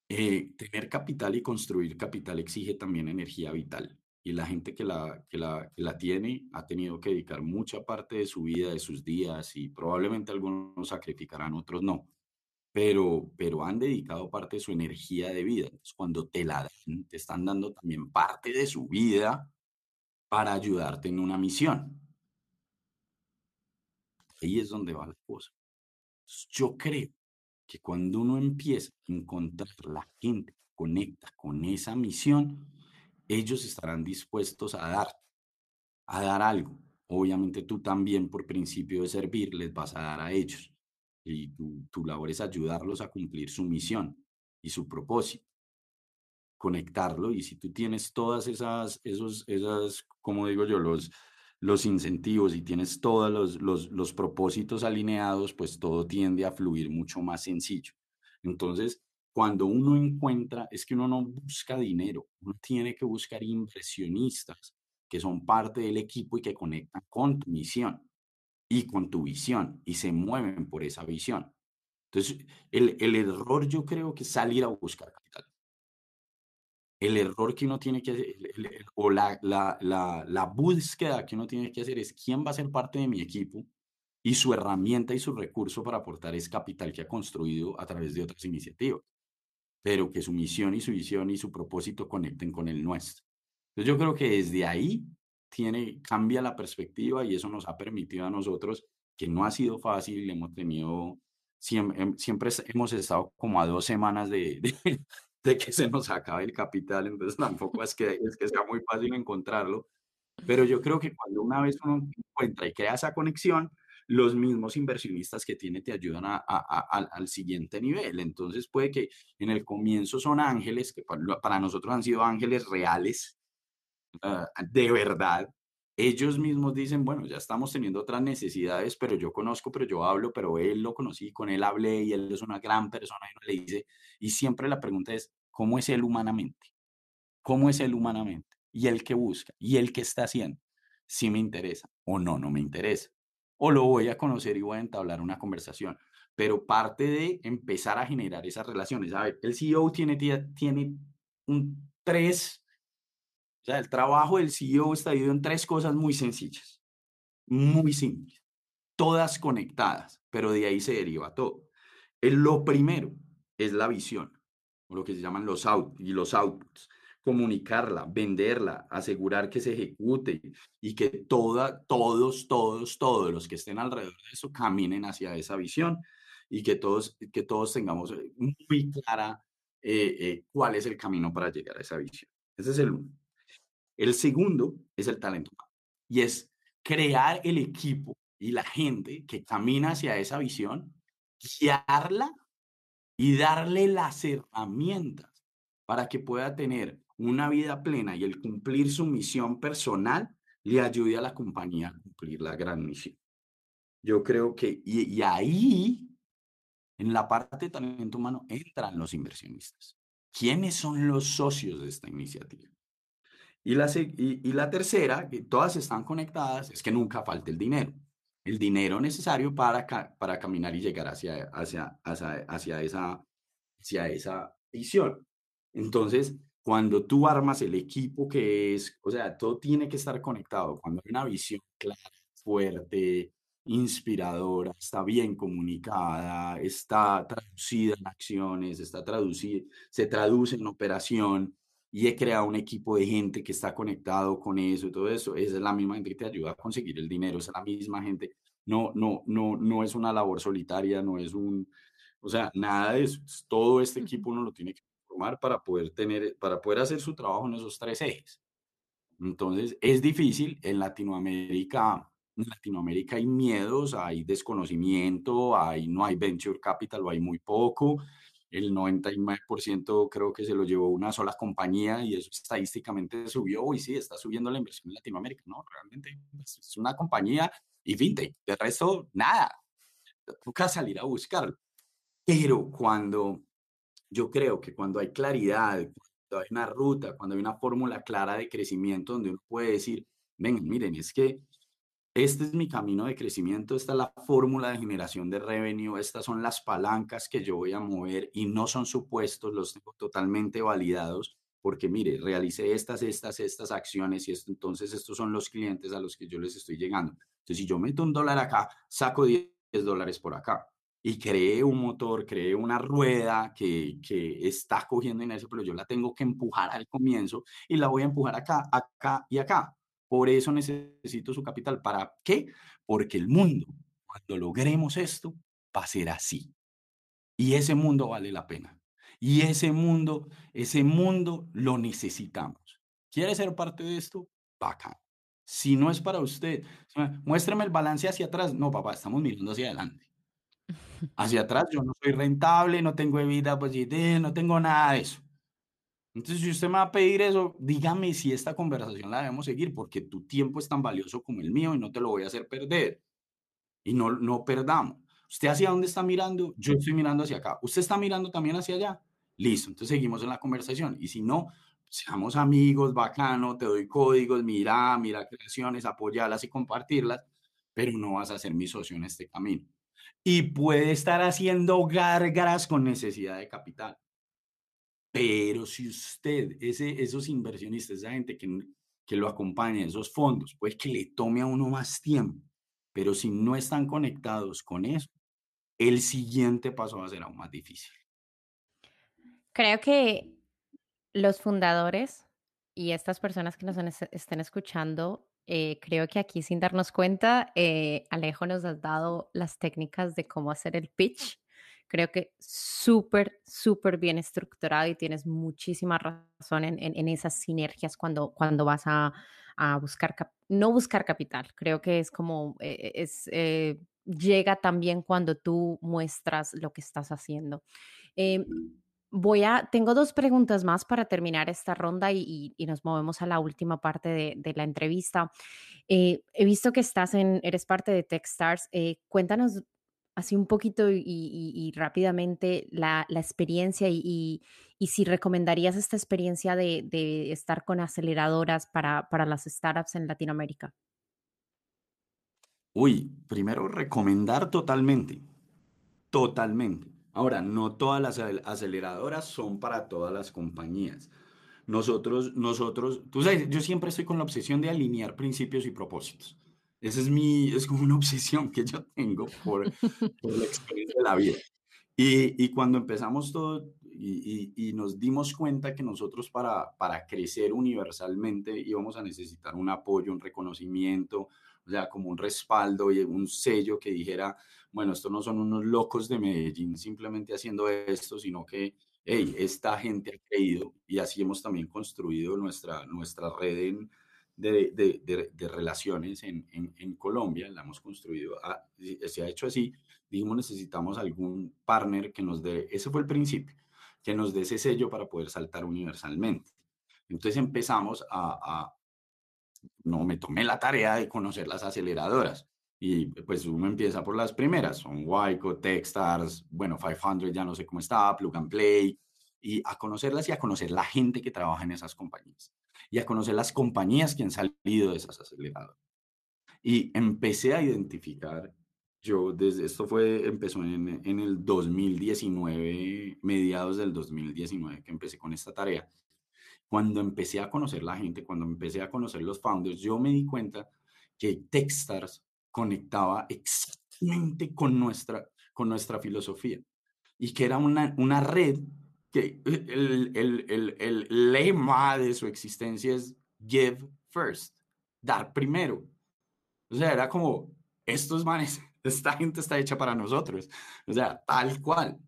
eh, tener capital y construir capital exige también energía vital. Y la gente que la, que, la, que la tiene ha tenido que dedicar mucha parte de su vida, de sus días, y probablemente algunos sacrificarán, otros no. Pero, pero han dedicado parte de su energía de vida. Entonces, cuando te la dan, te están dando también parte de su vida para ayudarte en una misión. Ahí es donde va la cosa. Yo creo que cuando uno empieza a encontrar la gente que conecta con esa misión, ellos estarán dispuestos a dar, a dar algo. Obviamente tú también por principio de servir les vas a dar a ellos. Y tu, tu labor es ayudarlos a cumplir su misión y su propósito. Conectarlo y si tú tienes todas esas, esos, esas, como digo yo, los, los incentivos y tienes todos los, los, los, propósitos alineados, pues todo tiende a fluir mucho más sencillo. Entonces, cuando uno encuentra, es que uno no busca dinero, uno tiene que buscar inversionistas que son parte del equipo y que conectan con tu misión y con tu visión y se mueven por esa visión. Entonces, el, el error yo creo que es salir a buscar capital el error que uno tiene que hacer, o la, la, la, búsqueda que uno tiene que hacer es quién va a ser parte de mi equipo y su herramienta y su recurso para aportar es capital que ha construido a través de otras iniciativas, pero que su misión y su visión y su propósito conecten con el nuestro. Entonces yo creo que desde ahí tiene, cambia la perspectiva y eso nos ha permitido a nosotros, que no ha sido fácil, hemos tenido, siempre, em, siempre hemos estado como a dos semanas de, que se nos acabe el capital, entonces tampoco es que, es que sea muy fácil encontrarlo, pero yo creo que cuando una vez uno encuentra y crea esa conexión, los mismos inversionistas que tiene te ayudan a, al siguiente nivel. Entonces puede que en el comienzo son ángeles, que para, nosotros han sido ángeles reales, ah, de verdad. Ellos mismos dicen, bueno, ya estamos teniendo otras necesidades, pero yo conozco, pero yo hablo, pero él lo conocí, con él hablé y él es una gran persona y uno le dice, y siempre la pregunta es, ¿cómo es él humanamente? ¿Cómo es él humanamente? Y el que busca, y el que está haciendo, si me interesa o no, no me interesa o lo voy a conocer y voy a entablar una conversación. Pero parte de empezar a generar esas relaciones. A ver, el CEO tiene, tiene un tres, o sea, el trabajo del CEO está dividido en tres cosas muy sencillas, muy simples, todas conectadas, pero de ahí se deriva todo. Lo primero es la visión, o lo que se llaman los out y los outputs comunicarla, venderla, asegurar que se ejecute y que toda, todos, todos, todos los que estén alrededor de eso caminen hacia esa visión y que todos, que todos tengamos eh, muy clara eh, eh, cuál es el camino para llegar a esa visión. Ese es el uno. El segundo es el talento y es crear el equipo y la gente que camina hacia esa visión, guiarla y darle las herramientas para que pueda tener una vida plena y el cumplir su misión personal le ayude a la compañía a cumplir la gran misión. Yo creo que, y, ahí, en la parte de talento humano, entran los inversionistas. ¿Quiénes son los socios de esta iniciativa? Y la, y, la tercera, que todas están conectadas, es que nunca falte el dinero. El dinero necesario para, para caminar y llegar hacia, hacia, hacia, hacia, esa, hacia esa visión. Entonces, cuando tú armas el equipo que es, o sea, todo tiene que estar conectado. Cuando hay una visión clara, fuerte, inspiradora, está bien comunicada, está traducida en acciones, está traducida, se traduce en operación y he creado un equipo de gente que está conectado con eso y todo eso. Esa es la misma gente que te ayuda a conseguir el dinero, es la misma gente. No, no, no, no es una labor solitaria, no es un, o sea, nada de eso. Todo este equipo uno lo tiene que para poder tener, para poder hacer su trabajo en esos tres ejes. Entonces, es difícil en Latinoamérica. En Latinoamérica hay miedos, hay desconocimiento, hay, no hay venture capital o hay muy poco. El 99% creo que se lo llevó una sola compañía y eso estadísticamente subió. Y sí, está subiendo la inversión en Latinoamérica. No, realmente pues, es una compañía y fintech. De resto, nada. Toca salir a buscarlo. Pero cuando yo creo que cuando hay claridad, cuando hay una ruta, cuando hay una fórmula clara de crecimiento donde uno puede decir, vengan, miren, es que este es mi camino de crecimiento, esta es la fórmula de generación de revenue, estas son las palancas que yo voy a mover y no son supuestos, los tengo totalmente validados, porque mire, realicé estas, estas, estas acciones y esto, entonces estos son los clientes a los que yo les estoy llegando. Entonces, si yo meto un dólar acá, saco 10 dólares por acá y creé un motor, creé una rueda que, que está cogiendo inercia, pero yo la tengo que empujar al comienzo y la voy a empujar acá, acá y acá. Por eso necesito su capital. ¿Para qué? Porque el mundo, cuando logremos esto, va a ser así. Y ese mundo vale la pena. Y ese mundo, ese mundo lo necesitamos. ¿Quiere ser parte de esto? Bacán. Si no es para usted, muéstrame el balance hacia atrás. No, papá, estamos mirando hacia adelante. *laughs* Hacia atrás yo no soy rentable, no tengo vida positiva, no tengo nada de eso. Entonces, si usted me va a pedir eso, dígame si esta conversación la debemos seguir, porque tu tiempo es tan valioso como el mío y no te lo voy a hacer perder. Y no, no perdamos. ¿Usted hacia dónde está mirando? Yo estoy mirando hacia acá. ¿Usted está mirando también hacia allá? Listo, entonces seguimos en la conversación. Y si no, seamos amigos, bacano, te doy códigos, mira, mira creaciones, apoyarlas y compartirlas, pero no vas a ser mi socio en este camino y puede estar haciendo gárgaras con necesidad de capital. Pero si usted, ese, esos inversionistas, esa gente que, que lo acompaña, esos fondos, pues que le tome a uno más tiempo. Pero si no están conectados con eso, el siguiente paso va a ser aún más difícil. Creo que los fundadores y estas personas que nos estén escuchando eh, creo que aquí sin darnos cuenta, eh, Alejo nos has dado las técnicas de cómo hacer el pitch. Creo que súper, súper bien estructurado y tienes muchísima razón en, en, esas sinergias cuando, cuando vas a, a buscar, no buscar capital. Creo que es como, eh, es, llega también cuando tú muestras lo que estás haciendo. Em, voy a, tengo dos preguntas más para terminar esta ronda y, nos movemos a la última parte de, la entrevista. Eh, he visto que estás en, eres parte de Techstars. Eh, cuéntanos así un poquito y, rápidamente la, experiencia y, si recomendarías esta experiencia de, estar con aceleradoras para, para las startups en Latinoamérica. Uy, primero recomendar totalmente, totalmente. Ahora, no todas las aceleradoras son para todas las compañías. Nosotros, nosotros, tú sabes, yo siempre estoy con la obsesión de alinear principios y propósitos. Esa es mi, es como una obsesión que yo tengo por, la experiencia de la vida. Y, y cuando empezamos todo y, y, nos dimos cuenta que nosotros para, para crecer universalmente íbamos a necesitar un apoyo, un reconocimiento, o sea, como un respaldo y un sello que dijera, bueno, estos no son unos locos de Medellín simplemente haciendo esto, sino que, hey, esta gente ha creído y así hemos también construido nuestra, nuestra red de, de, de, relaciones en, en, en, Colombia, la hemos construido, se ha hecho así, dijimos necesitamos algún partner que nos dé, ese fue el principio, que nos dé ese sello para poder saltar universalmente. Entonces empezamos a, no me tomé la tarea de conocer las aceleradoras. Y pues uno empieza por las primeras, son Wyco, Techstars, bueno, 500 ya no sé cómo está, Plug and Play, y a conocerlas y a conocer la gente que trabaja en esas compañías y a conocer las compañías que han salido de esas aceleradoras. Y empecé a identificar, yo desde esto fue, empezó en, en el 2019, mediados del 2019 que empecé con esta tarea cuando empecé a conocer la gente, cuando empecé a conocer los founders, yo me di cuenta que Techstars conectaba exactamente con nuestra, con nuestra filosofía y que era una, una red que el, el, el, el lema de su existencia es give first, dar primero. O sea, era como, estos manes, *laughs* esta gente está hecha para nosotros. O sea, tal cual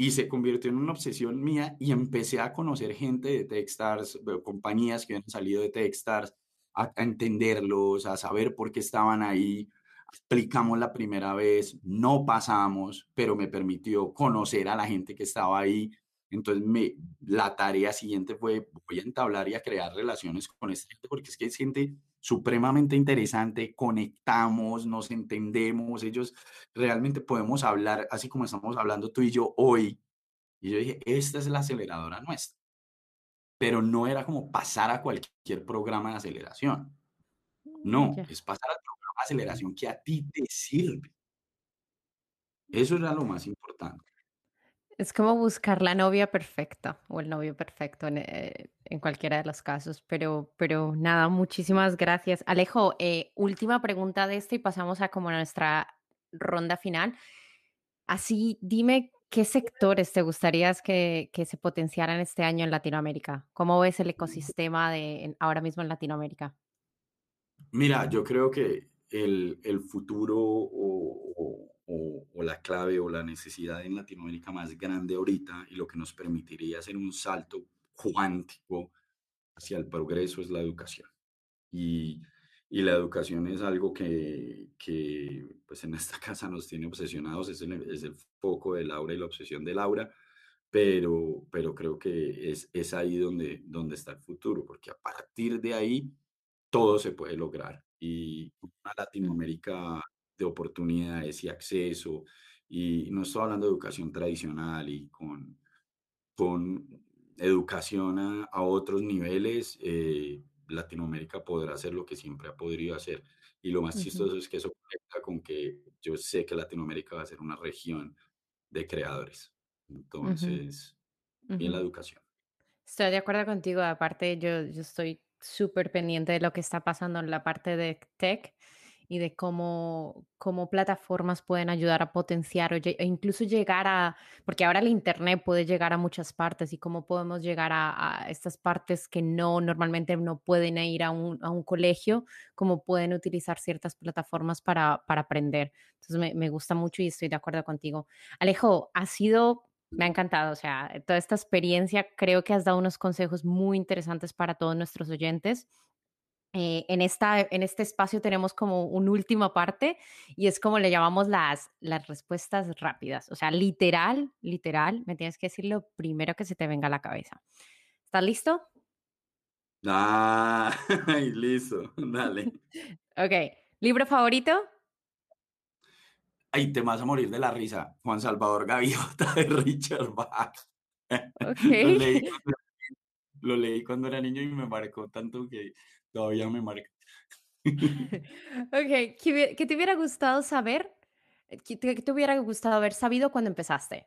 y se convirtió en una obsesión mía y empecé a conocer gente de Techstars, compañías que habían salido de Techstars, a, a entenderlos, a saber por qué estaban ahí. Aplicamos la primera vez, no pasamos, pero me permitió conocer a la gente que estaba ahí. Entonces, me, la tarea siguiente fue, voy a entablar y a crear relaciones con esta gente, porque es que es gente supremamente interesante, conectamos, nos entendemos, ellos realmente podemos hablar así como estamos hablando tú y yo hoy. Y yo dije, esta es la aceleradora nuestra. Pero no era como pasar a cualquier programa de aceleración. No, es pasar al programa de aceleración que a ti te sirve. Eso era lo más importante. Es como buscar la novia perfecta o el novio perfecto en, eh, en cualquiera de los casos, pero, pero nada, muchísimas gracias. Alejo, eh, última pregunta de esto y pasamos a como nuestra ronda final. Así, dime qué sectores te gustaría que, que se potenciaran este año en Latinoamérica. ¿Cómo ves el ecosistema de ahora mismo en Latinoamérica? Mira, yo creo que el, el futuro o la clave o la necesidad en Latinoamérica más grande ahorita y lo que nos permitiría hacer un salto cuántico hacia el progreso es la educación. Y, y la educación es algo que, que, pues en esta *laughs* casa nos tiene obsesionados, es el, es el foco de Laura y la obsesión de Laura, pero, pero creo que es, es ahí donde, donde está el futuro, porque a partir de ahí todo se puede lograr. Y una Latinoamérica de oportunidades y acceso, y no estoy hablando de educación tradicional y con, con educación a, otros niveles, eh, Latinoamérica podrá hacer lo que siempre ha podido hacer. Y lo más chistoso es que eso conecta con que yo sé que Latinoamérica va a ser una región de creadores. Entonces, bien la educación. Estoy de acuerdo contigo. Aparte, yo, yo estoy súper pendiente de lo que está pasando en la parte de tech y de cómo, cómo plataformas pueden ayudar a potenciar o e incluso llegar a, porque ahora el Internet puede llegar a muchas partes y cómo podemos llegar a, estas partes que no normalmente no pueden ir a un, a un colegio, cómo pueden utilizar ciertas plataformas para, para aprender. Entonces me, me gusta mucho y estoy de acuerdo contigo. Alejo, ha sido me ha encantado, o sea, toda esta experiencia, creo que has dado unos consejos muy interesantes para todos nuestros oyentes. Eh, en, esta, en este espacio tenemos como una última parte y es como le llamamos las, las respuestas rápidas. O sea, literal, literal, me tienes que decir lo primero que se te venga a la cabeza. ¿Estás listo? Ah, *laughs* listo, dale. *laughs* ok, ¿libro favorito? Ay, te vas a morir de la risa. Juan Salvador Gaviota *laughs* de Richard Bach. Okay. lo leí cuando era niño y me marcó tanto que todavía me marca. *laughs* ok, ¿qué, te hubiera gustado saber? ¿Qué te, hubiera gustado haber sabido cuando empezaste?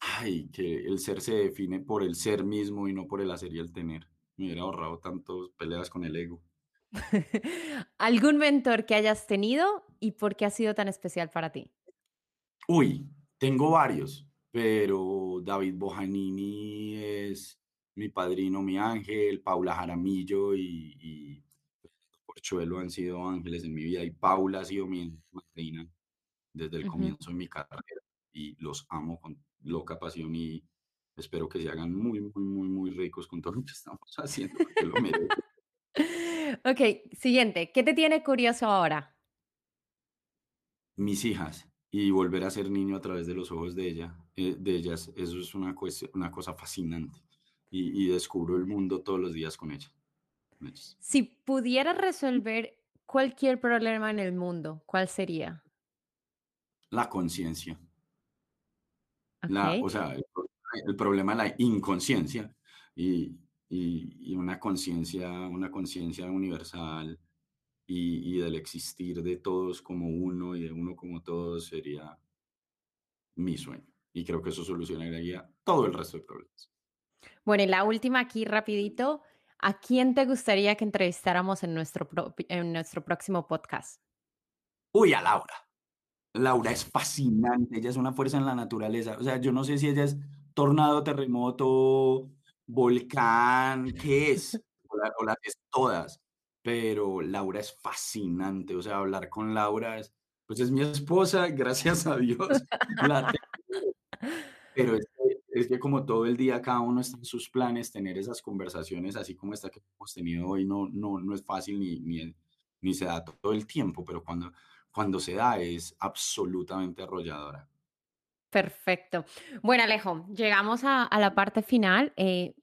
Ay, que el ser se define por el ser mismo y no por el hacer y el tener. Me hubiera ahorrado tantas peleas con el ego. *laughs* ¿Algún mentor que hayas tenido y por qué ha sido tan especial para ti? Uy, tengo varios, pero David Bojanini es mi padrino, mi ángel, Paula Jaramillo y, y Porchuelo han sido ángeles en mi vida y Paula ha sido mi madrina desde el comienzo de mi carrera y los amo con loca pasión y espero que se hagan muy, muy, muy, muy ricos con todo lo que estamos *laughs* haciendo, lo *laughs* ok, siguiente. ¿Qué te tiene curioso ahora? Mis hijas y volver a ser niño a través de los ojos de, ella, eh, de ellas. Eso es una, una cosa fascinante y, descubro el mundo todos los días con ella. Si pudieras resolver cualquier problema en el mundo, ¿cuál sería? La conciencia. O sea, el, problema es la inconsciencia y, y, una conciencia, una conciencia universal y, y, del existir de todos como uno y de uno como todos sería mi sueño. Y creo que eso solucionaría todo el resto de problemas. Bueno, y la última aquí rapidito. ¿A quién te gustaría que entrevistáramos en nuestro, en nuestro próximo podcast? Uy, a Laura. Laura es fascinante, ella es una fuerza en la naturaleza. O sea, yo no sé si ella es tornado, terremoto, volcán, ¿qué es? *laughs* O, las es todas. Pero Laura es fascinante. O sea, hablar con Laura es, pues es mi esposa, *laughs* gracias a Dios. *laughs* pero es es que como todo el día cada uno está en sus planes, tener esas conversaciones así como esta que hemos tenido hoy no, no, no es fácil ni, ni, se da todo el tiempo, pero cuando, cuando se da es absolutamente arrolladora. Perfecto. Bueno, Alejo, llegamos a, a la parte final. Eh,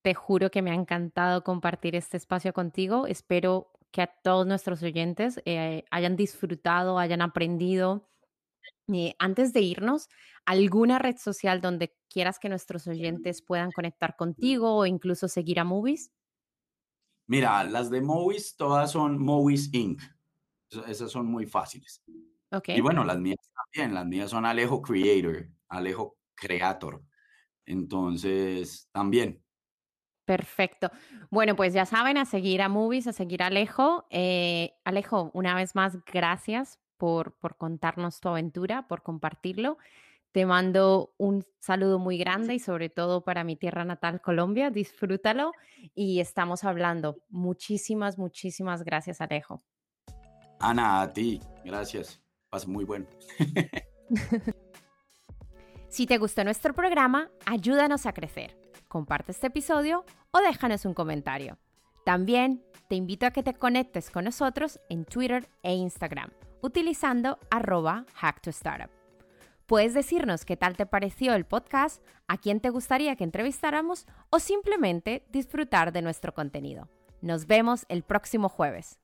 te juro que me ha encantado compartir este espacio contigo. Espero que a todos nuestros oyentes eh, hayan disfrutado, hayan aprendido eh, antes de irnos, ¿alguna red social donde quieras que nuestros oyentes puedan conectar contigo o incluso seguir a Movies? Mira, las de Movies todas son Movies Inc. Esas son muy fáciles. Okay. Y bueno, las mías también, las mías son Alejo Creator, Alejo Creator. Entonces, también. Perfecto. Bueno, pues ya saben, a seguir a Movies, a seguir a Alejo. Eh, Alejo, una vez más, gracias por, contarnos tu aventura, por compartirlo. Te mando un saludo muy grande y sobre todo para mi tierra natal, Colombia. Disfrútalo y estamos hablando. Muchísimas, muchísimas gracias, Alejo. Ana, a ti. Gracias. Pasa muy bueno. *laughs* si te gustó nuestro programa, ayúdanos a crecer. Comparte este episodio o déjanos un comentario. También te invito a que te conectes con nosotros en Twitter e Instagram utilizando arroba hacktostartup. Puedes decirnos qué tal te pareció el podcast, a quién te gustaría que entrevistáramos o simplemente disfrutar de nuestro contenido. Nos vemos el próximo jueves.